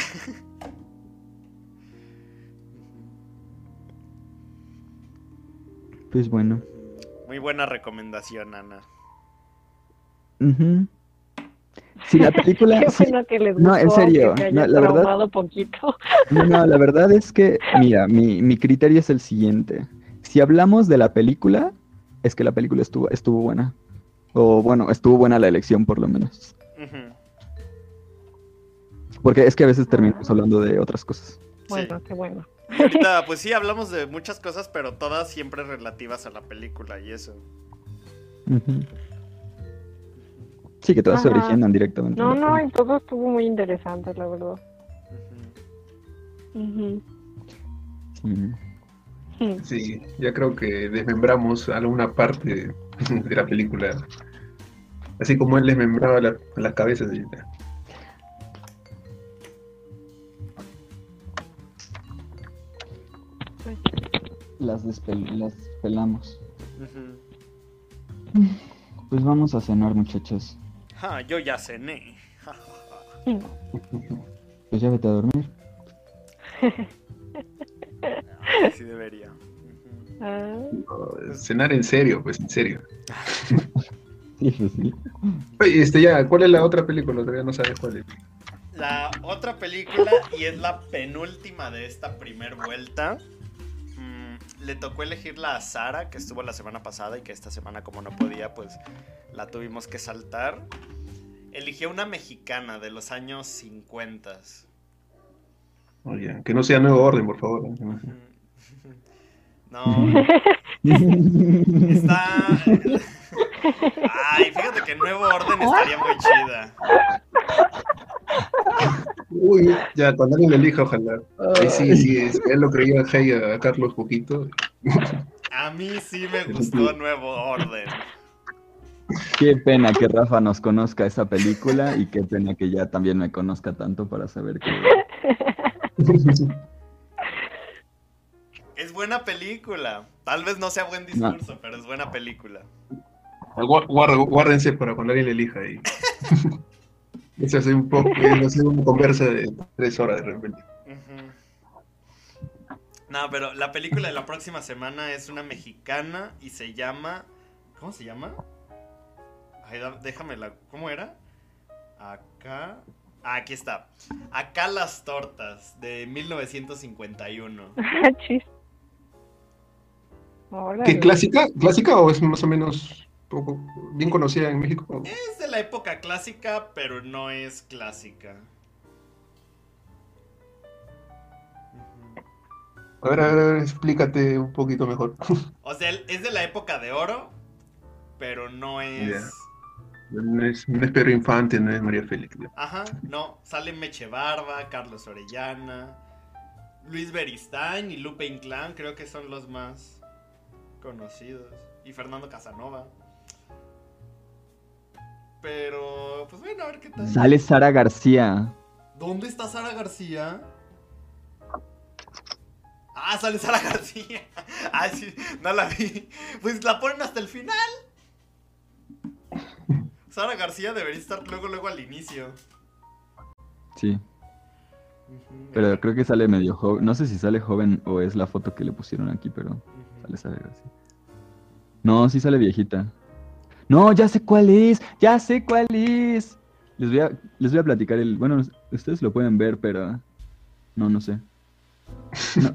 Pues bueno. Muy buena recomendación, Ana. Si la película. (laughs) Qué bueno que les No, en gustó, serio, se no, haya la verdad- poquito. No, no, la verdad es que, mira, mi, mi criterio es el siguiente. Si hablamos de la película, es que la película estuvo, estuvo buena. O bueno, estuvo buena la elección por lo menos. Porque es que a veces terminamos hablando de otras cosas. Bueno, qué bueno. Y ahorita, pues sí, hablamos de muchas cosas, pero todas siempre relativas a la película y eso. Sí, que todas se Ajá. originan directamente. en No, no, y todo estuvo muy interesante, la verdad. Ujú. Ujú. Sí. Sí, ya creo que desmembramos alguna parte (laughs) de la película. Así como él desmembraba la- las cabezas. y- Las, despel- las pelamos. Pues vamos a cenar, muchachos. Ja, yo ya cené. Pues ya vete a dormir. Sí debería. Ujú. Ah, no, cenar en serio, pues en serio. (laughs) Sí, pues sí. Oye, este ya, ¿cuál es la otra película? Todavía no sabes cuál es. La otra película, y es la penúltima de esta primer vuelta, le tocó elegirla a Sara, que estuvo la semana pasada y que esta semana como no podía, pues la tuvimos que saltar. Eligió una mexicana de los años 50. Oye, que no sea nuevo orden, por favor. (laughs) No, está... (laughs) Ay, fíjate que Nuevo Orden estaría muy chida. (laughs) Uy, ya, cuando alguien lo elija, ojalá. Ahí sí, sí, es, él lo creyó a, Hey, a Carlos poquito. A mí sí me gustó Nuevo Orden. Qué pena que Rafa nos conozca esa película y qué pena que ya también me conozca tanto para saber que... Es buena película. Tal vez no sea buen discurso, pero es buena película. Guárdense para cuando alguien le elija ahí. (laughs) Eso hace un poco, hace una conversa de tres horas de repente. Ujú. No, pero la película de la próxima semana es una mexicana y se llama. ¿Cómo se llama? Ay, da- déjame la. ¿Cómo era? Acá. Ah, aquí está. Acá las tortas de 1951. (laughs) chis. Órale. ¿Qué clásica? ¿Clásica o es más o menos poco bien conocida en México? Es de la época clásica, pero no es clásica. A ver, a ver, a ver, explícate un poquito mejor. O sea, es de la época de oro, pero no es. Ya. No es, no es Pedro Infante, no es María Félix. Ajá, no. Sale Meche Barba, Carlos Orellana, Luis Beristain y Lupe Inclán, creo que son los más conocidos. Y Fernando Casanova. Pero, pues bueno, a ver qué tal. Sale Sara García. ¿Dónde está Sara García? Ah, sale Sara García. (laughs) Ah, sí, no la vi. Pues la ponen hasta el final. Sara García debería estar luego, luego al inicio. Sí, pero creo que sale medio joven. No sé si sale joven o es la foto que le pusieron aquí, pero ujú. sale Sara García. No, sí sale viejita. No, ya sé cuál es, ya sé cuál es. Les voy a, les voy a platicar el. Bueno, ustedes lo pueden ver, pero. No, no sé. No.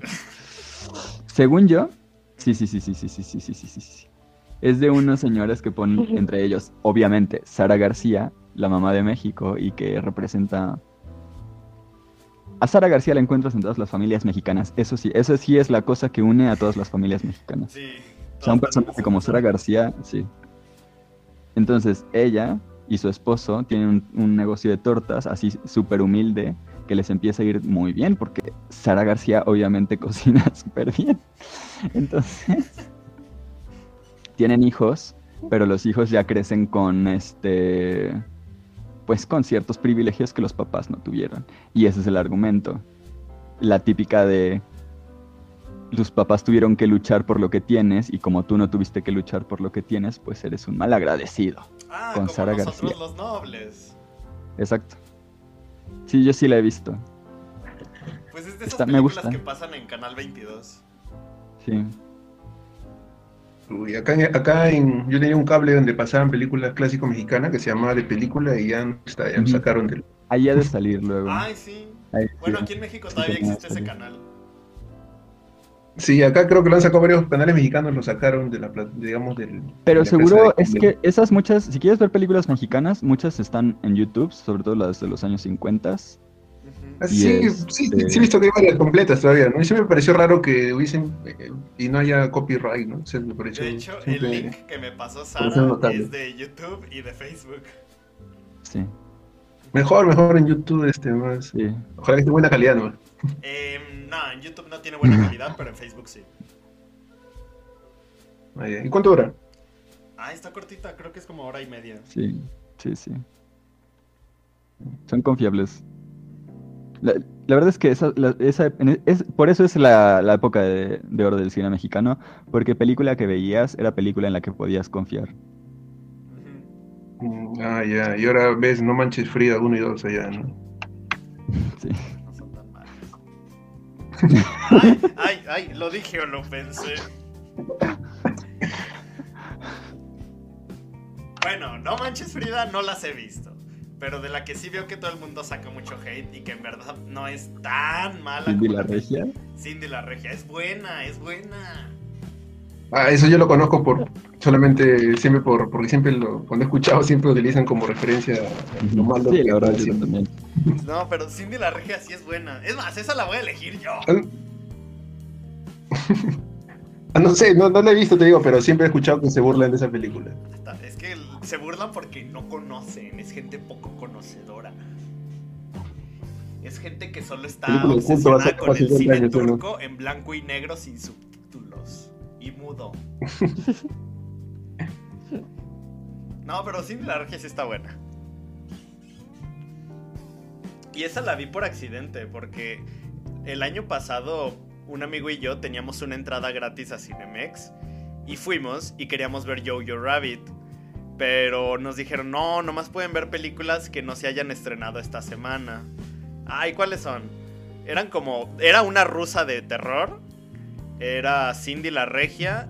Según yo. Sí, sí, sí, sí, sí, sí, sí, sí, sí, sí, sí. Es de unos señores que ponen entre ellos, obviamente, Sara García, la mamá de México, y que representa. A Sara García la encuentras en todas las familias mexicanas. Eso sí, eso sí es la cosa que une a todas las familias mexicanas. Sí. O sea, un personaje como Sara García, sí. Entonces, ella y su esposo tienen un, negocio de tortas así súper humilde que les empieza a ir muy bien porque Sara García obviamente (laughs) cocina súper bien. Entonces, (laughs) tienen hijos, pero los hijos ya crecen con este pues con ciertos privilegios que los papás no tuvieron. Y ese es el argumento. La típica de tus papás tuvieron que luchar por lo que tienes y como tú no tuviste que luchar por lo que tienes, pues eres un mal agradecido. Ah, con como Sara nosotros García. los nobles. Exacto. Sí, yo sí la he visto. Pues es de esas Está- me películas gusta. que pasan en Canal 22. Sí. Uy, acá, en- acá en, yo tenía un cable donde pasaban películas clásicos mexicanas que se llamaba de película y ya está, ya sacaron del. Ahí ha de salir luego. Ay, sí. Ahí, Bueno, sí. aquí en México todavía sí, existe ese canal. Sí, acá creo que lo han sacado varios canales mexicanos, lo sacaron de la, pla- digamos, del. Pero de la casa seguro de es que esas muchas, si quieres ver películas mexicanas, muchas están en YouTube, sobre todo las de los años 50. Ujú. Ah, y Sí, este- sí, he visto que hay varias completas todavía, ¿no? Y sí me pareció raro que hubiesen eh, y no haya copyright, ¿no? O sea, me pareció De hecho, el link que me pasó Sara es de YouTube y de Facebook. Sí, Mejor, mejor en YouTube, este, más. sí. Ojalá que esté buena calidad, ¿no? Em, no, en YouTube no tiene buena calidad, pero en Facebook sí. ¿Y cuánto dura? Ah, está cortita, creo que es como hora y media. Sí, sí, sí. Son confiables. La, la verdad es que esa, la- esa- e- es, por eso es la, la época de, de oro del cine mexicano, porque película que veías era película en la que podías confiar. Ah, ya. Y ahora ves No Manches Frida 1 y 2 allá, ¿no? (laughs) Sí. Ay, ay, ay, lo dije o lo pensé. Bueno, no manches Frida, no las he visto. Pero de la que sí veo que todo el mundo saca mucho hate y que en verdad no es tan mala. Cindy como la regia. Cindy la regia, es buena, es buena. Ah, eso yo lo conozco por solamente siempre por porque siempre lo cuando he escuchado siempre utilizan como referencia a lo malo Sí, que la verdad yo también. No, pero Cindy la regia sí es buena. Es más, esa la voy a elegir yo. (laughs) Ah, no sé, no, no la he visto, te digo, pero siempre he escuchado que se burlan de esa película. Es que se burlan porque no conocen, es gente poco conocedora. Es gente que solo está obsesionada con el 50 cine años, ¿no? turco en blanco y negro sin subtítulos. Y mudo. (laughs) No, pero Cindy la regia sí está buena. Y esa la vi por accidente, porque el año pasado un amigo y yo teníamos una entrada gratis a Cinemex y fuimos y queríamos ver Jojo Rabbit. Pero nos dijeron, no, nomás pueden ver películas que no se hayan estrenado esta semana. Ay, ¿cuáles son? Eran como. Era una rusa de terror. Era Cindy la Regia.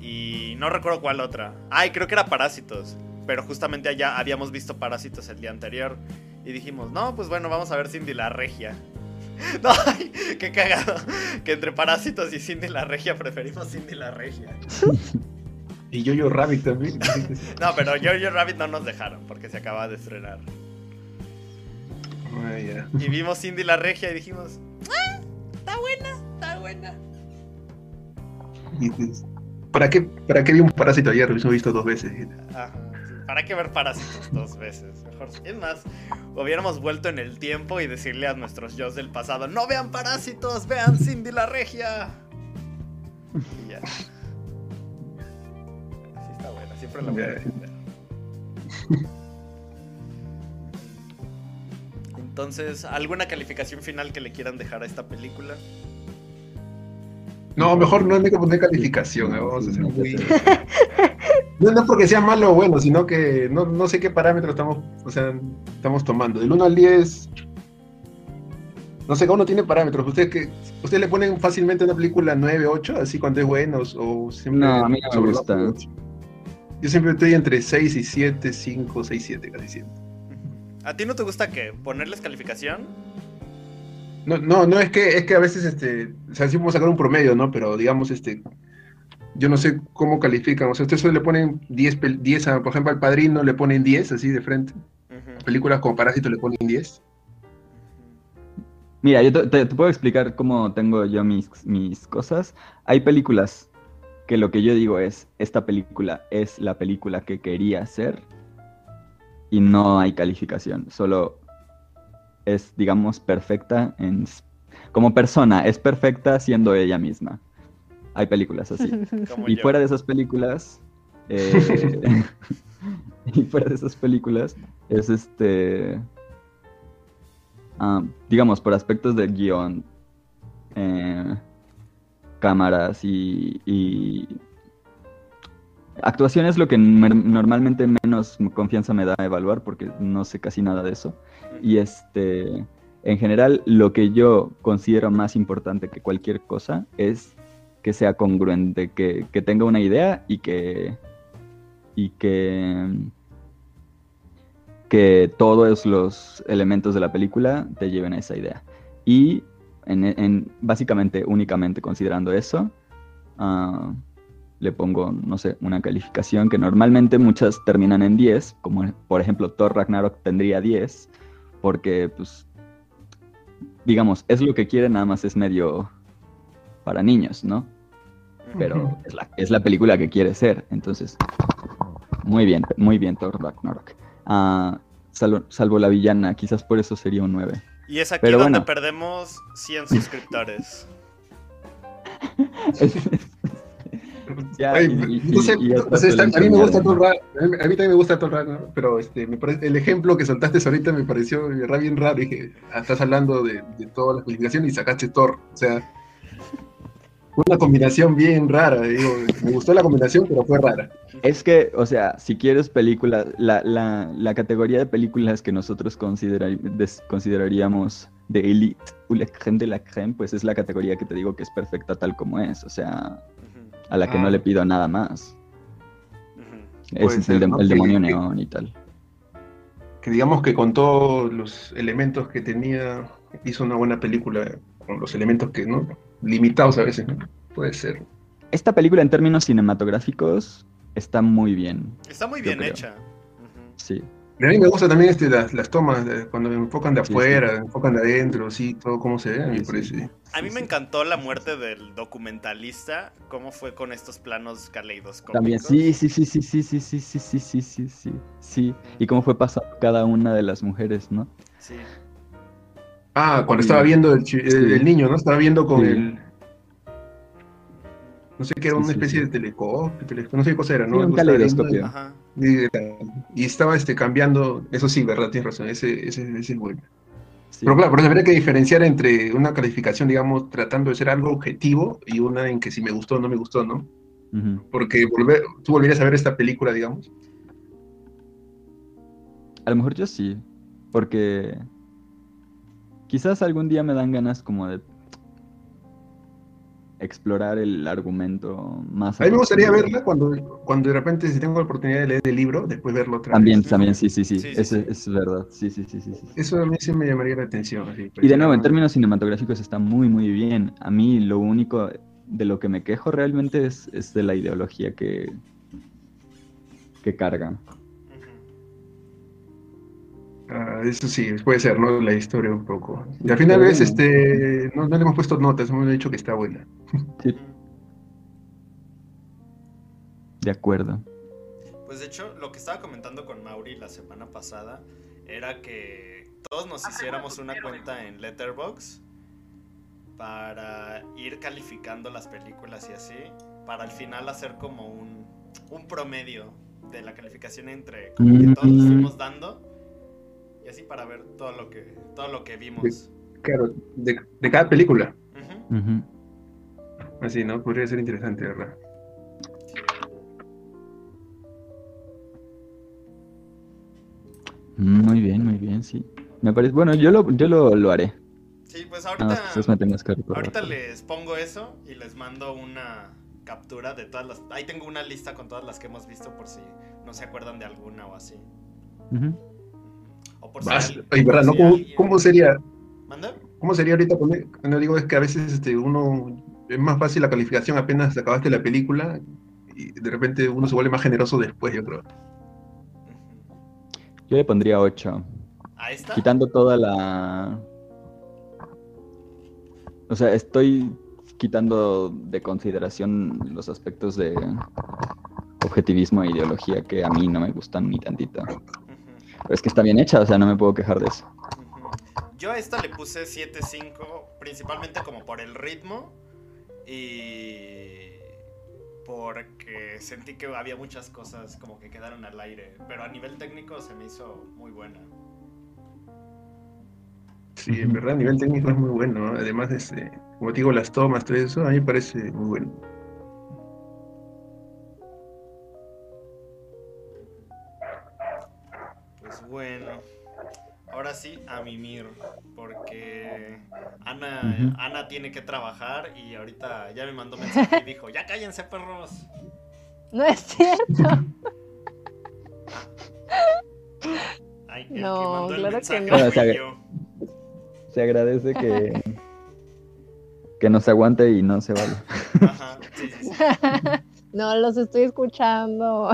Y no recuerdo cuál otra. Ay, creo que era Parásitos. Pero justamente allá habíamos visto Parásitos el día anterior. Y dijimos, no, pues bueno, vamos a ver Cindy la Regia. (laughs) No, ay, qué cagado. Que entre Parásitos y Cindy la Regia preferimos Cindy la Regia. (laughs) ¿Y Y Jojo Rabbit también. No, pero Jojo Rabbit no nos dejaron porque se acaba de estrenar. Ah. Y vimos Cindy la Regia y dijimos, ah, está buena, está buena. ¿Para qué, ¿Para qué vi un parásito ayer? Lo hemos visto dos veces. Ajá. ¿Para qué ver parásitos dos veces? Mejor. Es más, hubiéramos vuelto en el tiempo y decirle a nuestros yo del pasado: ¡No vean parásitos! ¡Vean Cindy la Regia! Y ya. Así está buena, siempre la voy a defender. Entonces, ¿alguna calificación final que le quieran dejar a esta película? No, mejor no hay que poner calificación. ¿eh? Vamos a ser muy... (laughs) No, no porque sea malo o bueno, sino que no, no sé qué parámetros estamos, o sea, estamos tomando. Del 1 al 10, no sé, cada uno tiene parámetros. ¿Ustedes, que, ¿Ustedes le ponen fácilmente una película 9, 8, así cuando es bueno? O siempre No, a mí no me gusta. Yo siempre estoy entre 6 y 7, 5, 6, 7, casi siempre. ¿A ti no te gusta que ponerles calificación? No, no, no es que es que a veces este, o sea, sí podemos sacar un promedio, ¿no? Pero digamos, este, yo no sé cómo califican. O sea, ustedes solo le ponen 10, pel- 10 a, por ejemplo, al padrino le ponen 10 así de frente. Películas como Parásito le ponen 10. Mira, yo te, te- te puedo explicar cómo tengo yo mis, mis cosas. Hay películas que lo que yo digo es, esta película es la película que quería hacer y no hay calificación, solo es, digamos, perfecta en... Como persona, es perfecta siendo ella misma. Hay películas así. Como Y yo. fuera de esas películas, eh, (laughs) y fuera de esas películas, es este, ah, digamos, por aspectos del guion, eh, cámaras y, y actuación es lo que normalmente menos confianza me da a evaluar porque no sé casi nada de eso. Y este, en general, lo que yo considero más importante que cualquier cosa es que sea congruente, que, que tenga una idea y que y que que todos los elementos de la película te lleven a esa idea. Y en, en- básicamente, únicamente considerando eso, ah, le pongo, no sé, una calificación que normalmente muchas terminan en 10, como por ejemplo Thor Ragnarok tendría 10, porque pues, digamos, es lo que quiere, nada más es medio para niños, ¿no? Pero es la, es la película que quiere ser, entonces, muy bien, muy bien Thor Ragnarok. Ah, salvo, salvo la villana, quizás por eso sería un 9. Y es aquí Pero donde bueno. perdemos 100 (laughs) suscriptores. A mí me gusta. Thor Ra- a mí, también me gusta Thor Ragnarok, pero este, me parece, el ejemplo que soltaste ahorita me pareció bien raro. Dije, ah, estás hablando de, de todas las calificaciones y sacaste Thor. O sea, una combinación bien rara. Digo, me gustó la combinación, pero fue rara. Es que, o sea, si quieres películas, la, la, la categoría de películas que nosotros considera- des- consideraríamos de elite o la creme de la creme, pues es la categoría que te digo que es perfecta tal como es, o sea, a la que Ah. no le pido nada más. Es ser, el, de- ¿no? el Que- demonio que- neón y tal. Que digamos que con todos los elementos que tenía, hizo una buena película con los elementos que, ¿no? Limitados a veces, ¿no? Puede ser. Esta película en términos cinematográficos está muy bien, Está muy bien creo. hecha. Sí. A mí me gustan también este, las, las tomas, de- cuando me enfocan de Sí, afuera, enfocan de adentro, sí, todo cómo se ve, a mí Sí, me sí. parece. A mí Sí, me sí. encantó la muerte del documentalista, cómo fue con estos planos caleidoscópicos. También, sí, sí, sí, sí, sí, sí, sí, sí, sí, sí, sí, sí, sí. Y cómo fue pasando cada una de las mujeres, ¿no? Sí. Ah, cuando estaba viendo el, niño, ¿no? Estaba viendo con Sí. el... No sé qué era una especie de telescopio, tele- no sé qué cosa era, ¿no? un. Ajá. Y, y estaba este, cambiando, eso sí, ¿verdad? Tienes razón, ese, ese, ese es bueno. Sí. Pero claro, pero habría que diferenciar entre una calificación, digamos, tratando de ser algo objetivo y una en que si me gustó o no me gustó, ¿no? Porque volver, tú volverías a ver esta película, digamos. A lo mejor yo sí, porque quizás algún día me dan ganas como de explorar el argumento más. A mí me gustaría verla cuando, cuando de repente, si tengo la oportunidad de leer el libro, después verlo otra También, vez. también, sí, sí, sí, Sí, sí. es verdad, sí, sí, sí, sí. sí. Eso a mí sí me llamaría la atención. así, Y de nuevo, en términos cinematográficos está muy, muy bien. A mí lo único de lo que me quejo realmente es, es de la ideología que, que carga. Eso sí, puede ser, ¿no? La historia un poco. Y al final es, este, no, no le hemos puesto notas, hemos dicho que está buena. Sí, de acuerdo. Pues de hecho, lo que estaba comentando con Mauri la semana pasada era que todos nos hiciéramos una cuenta en Letterboxd para ir calificando las películas y así, para al final hacer como un, un promedio de la calificación entre como que todos nos fuimos dando y así para ver todo lo que todo lo que vimos. Claro, de, de cada película. Así, ¿no? Podría ser interesante, ¿verdad? Muy bien, muy bien, sí. Me parece, bueno, yo lo, yo lo, lo haré. Sí, pues ahorita. Ahorita les pongo eso y les mando una captura de todas las. Ahí tengo una lista con todas las que hemos visto por si no se acuerdan de alguna o así. Ujú. ¿Cómo, sería? ¿Manda? ¿Cómo sería ahorita poner? No digo, es que a veces este, uno es más fácil la calificación apenas acabaste la película y de repente uno se vuelve más generoso después, yo creo. Yo le pondría 8. Ahí está. Quitando toda la... O sea, estoy quitando de consideración los aspectos de objetivismo e ideología que a mí no me gustan ni tantito. Pero es que está bien hecha, o sea, no me puedo quejar de eso. Yo a esta le puse 7.5, principalmente como por el ritmo y porque sentí que había muchas cosas como que quedaron al aire, pero a nivel técnico se me hizo muy buena. Sí, en verdad a nivel técnico es muy bueno. ¿no? Además, este, como te digo, las tomas, todo eso, a mí me parece muy bueno. Pues bueno, ahora sí a mimir, porque Ana. Ana tiene que trabajar y ahorita ya me mandó mensaje y (laughs) dijo, ya cállense perros. No es cierto. Ay, el que No, mandó el claro que no. Se agradece que, (laughs) que nos aguante y no se vaya. Ajá, sí, sí, sí. (laughs) No, los estoy escuchando.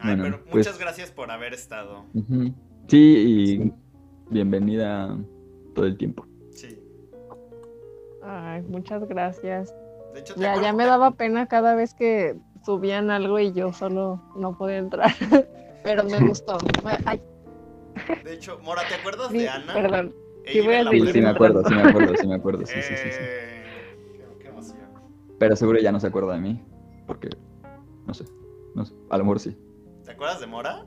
Ay, Bueno, pero pues- muchas gracias por haber estado. Ujú. Sí, y bienvenida todo el tiempo. Sí. Ay, muchas gracias. De hecho, ¿te Ya, ya me daba pena cada vez que subían algo y yo solo no podía entrar. (laughs) Pero me gustó. Ay, De hecho, Mora, ¿te acuerdas sí, de Ana? perdón. Sí voy a la Sí, sí me acuerdo, sí me acuerdo, sí me acuerdo, sí, sí, sí, sí. Eh, qué emoción. Pero seguro ya no se acuerda de mí, porque, no sé, no sé, a lo mejor sí. ¿Te acuerdas de Mora?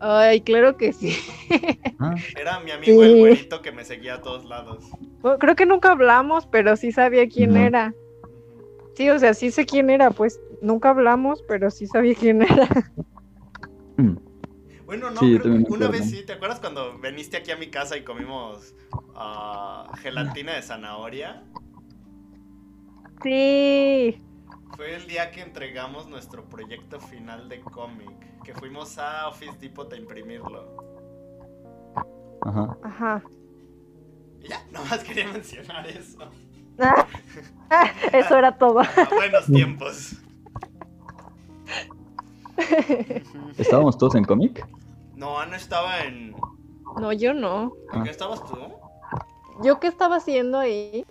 Ay, claro que sí. Ah, Era mi amigo el güerito que me seguía a todos lados. Bueno, Creo que nunca hablamos, pero sí sabía quién No. era. Sí, o sea, sí sé quién era, pues nunca hablamos, pero sí sabía quién era. mm, Bueno, no, Sí, creo que una vez sí. ¿Te acuerdas cuando viniste aquí a mi casa y comimos ah, gelatina de zanahoria? Sí. Fue el día que entregamos nuestro proyecto final de cómic, que fuimos a Office Depot a imprimirlo. Ajá. Ajá. Y ya, (laughs) nomás quería mencionar eso. (laughs) Eso era todo. (laughs) Ah, buenos tiempos. ¿Estábamos todos en cómic? No, Ana estaba en... No, yo no. ¿En qué estabas tú? ¿Yo qué estaba haciendo ahí?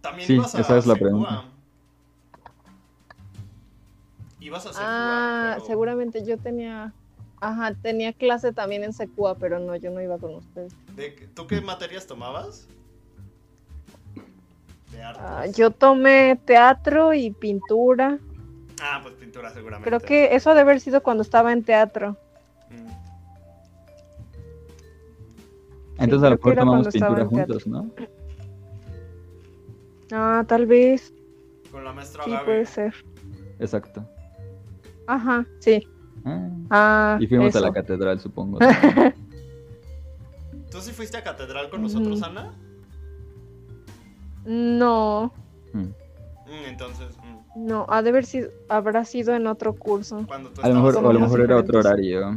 También Sí, ibas a esa es la pregunta. Ibas a Secua, Ah, pero- seguramente yo tenía. Ajá, tenía clase también en Secua, pero no, yo no iba con ustedes. ¿De qué- ¿Tú qué materias tomabas? De. Ah, yo tomé teatro y pintura. Ah, pues pintura seguramente. Creo que eso ha de haber sido cuando estaba en teatro. Mm. Entonces a lo mejor tomamos pintura juntos, ¿no? Ah, tal vez. Con la maestra Sí, Gaby. puede ser. Exacto. Ajá, sí. Ah, Ah, y fuimos a la catedral, supongo. (laughs) ¿Tú sí fuiste a catedral con nosotros. Ana? No, Mm. Mm, entonces, mm, no, ha de haber sido, habrá sido en otro curso. cuando tú A lo mejor, o a lo mejor era otro horario.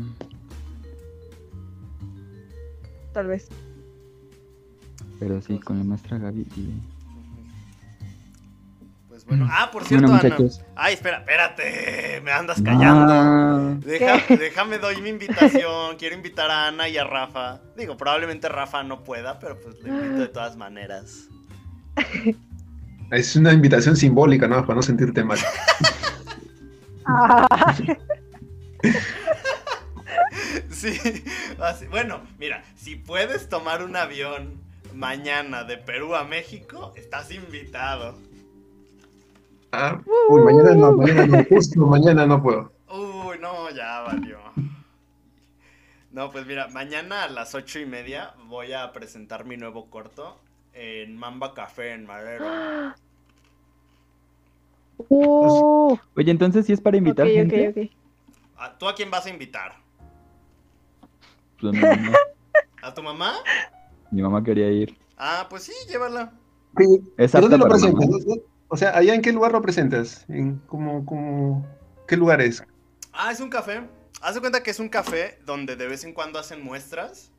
Tal vez. Pero sí, con la maestra Gaby y... Pues bueno. Ah, por cierto, Bueno, Ana. Ay, espera, espérate. (laughs) Me andas callando. Ah, déjame doy mi invitación. Quiero invitar a Ana y a Rafa. Digo, probablemente Rafa no pueda, pero pues le invito de todas maneras. Es una invitación simbólica, ¿no? Para no sentirte mal. (laughs) Sí, así- bueno, mira, si puedes tomar un avión mañana de Perú a México, estás invitado. Ah, uy, mañana no, mañana no, justo mañana no puedo. Uy, no, ya valió. No, pues mira, mañana a las ocho y media voy a presentar mi nuevo corto en Mamba Café en Madero. uh, Oye, entonces sí es para invitar gente. ok, ok. ¿A- ¿Tú a quién vas a invitar? Pues, mi, mamá, ¿A tu mamá? mi mamá quería ir. Ah, pues sí, llévala. Sí, ¿Es ¿y ¿Dónde lo presentas? O sea, ¿allá en qué lugar lo presentas? ¿En cómo, cómo, qué lugar es? Ah, es un café. Haz de cuenta que es un café donde de vez en cuando hacen muestras.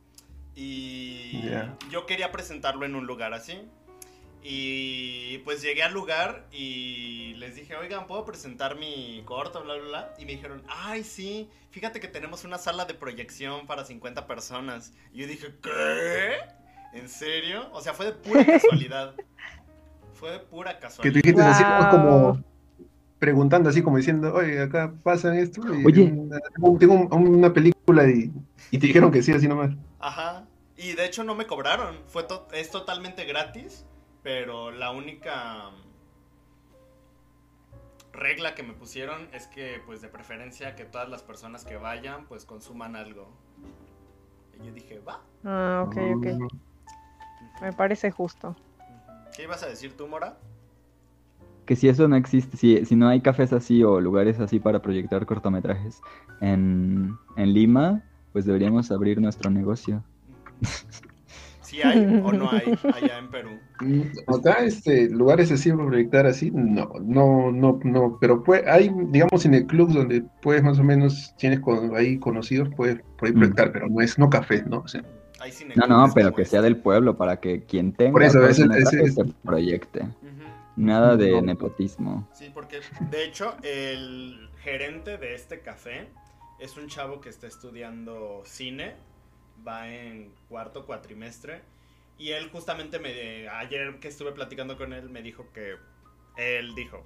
Y Ya. yo quería presentarlo en un lugar así. Y pues llegué al lugar y les dije, oigan, ¿puedo presentar mi corto? Bla, bla, bla. Y me dijeron, ay, sí, fíjate que tenemos una sala de proyección para 50 personas. Y yo dije, ¿qué? ¿En serio? O sea, fue de pura (laughs) casualidad. Fue pura Que casualidad. tú dijiste así como preguntando, así como diciendo, oye, acá pasan esto. y Oye. tengo una- Tengo, tengo un- una película y, y te dijeron que sí, así nomás. Ajá. Y de hecho no me cobraron. Fue to- es totalmente gratis. Pero la única regla que me pusieron es que, pues de preferencia, que todas las personas que vayan, pues consuman algo. Y yo dije, va. Ah, ok, ok. Me parece justo. ¿Qué ibas a decir tú, Mora? Que si eso no existe, si, si no hay cafés así o lugares así para proyectar cortometrajes en, en Lima, pues deberíamos abrir nuestro negocio. (laughs) ¿Sí hay o no hay (laughs) allá en Perú? Acá, este, lugares así para proyectar así, no, no, no, no, pero pues, hay, digamos, en el club donde puedes más o menos, tienes con, ahí conocidos, puedes Mm. proyectar, pero no es, no café, ¿no? O sea, Hay No, no, pero que sea del pueblo para que quien tenga Por eso, ese- cortometraje ese- se proyecte. Ujú. Nada de No. nepotismo. Sí, porque de hecho el gerente de este café es un chavo que está estudiando cine, va en cuarto cuatrimestre y él justamente me ayer que estuve platicando con él me dijo que él dijo,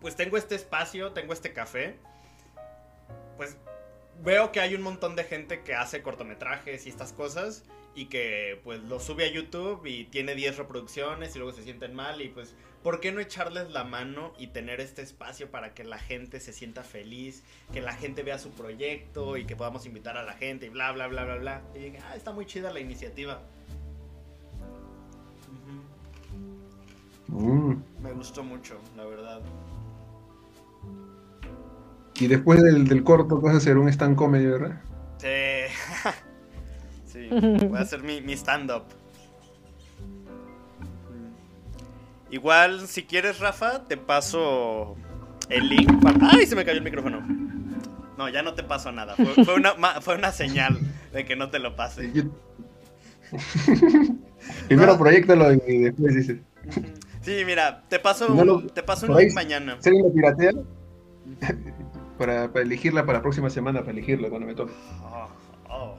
pues tengo este espacio, tengo este café, pues veo que hay un montón de gente que hace cortometrajes y estas cosas y que pues lo sube a YouTube y tiene 10 reproducciones y luego se sienten mal y pues ¿por qué no echarles la mano y tener este espacio para que la gente se sienta feliz, que la gente vea su proyecto y que podamos invitar a la gente y bla bla bla bla bla? Y dije, ah, está muy chida la iniciativa. Mm. Me gustó mucho, la verdad. Y después del, del corto vas a hacer un stand comedy, ¿verdad? Sí. (laughs) sí, (laughs) voy a hacer mi, mi stand-up. Igual, si quieres, Rafa, te paso el link. para- ¡Ay! Se me cayó el micrófono. No, ya no te paso nada. Fue, fue una, ma- fue una señal de que no te lo pase. Yo- (laughs) Primero No. proyectalo y después dices, Sí, mira, te paso, No un- lo- te paso un link mañana. ¿si alguien lo piratea? Para, para elegirla para la próxima semana, para elegirla cuando me toque. Oh, (laughs) oh.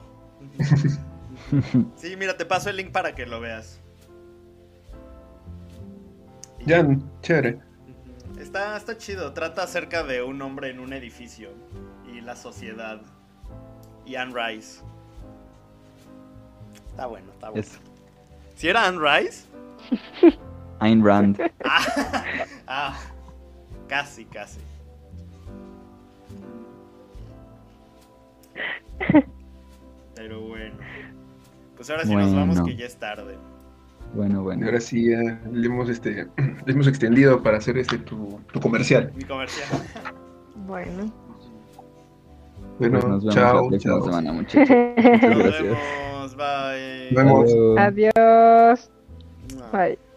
Sí, mira, te paso el link para que lo veas. Ya, chévere. Está, está chido. Trata acerca de un hombre en un edificio y la sociedad. Y Anne Rice. Está bueno, está bueno. Es ¿Si era Anne Rice? (laughs) Ayn Rand. (laughs) Ah, ah, casi, casi. Pero bueno. Pues ahora sí nos vamos que ya es tarde. Bueno, Y bueno. ahora sí ya le hemos, este, (clears throat) le hemos extendido para hacer este tu, tu comercial. Mi comercial. Bueno. Bueno, Pues nos vemos chao, la próxima chao. semana, muchachos. Nos gracias. vemos. Bye. Nos vemos. Adiós. Bye.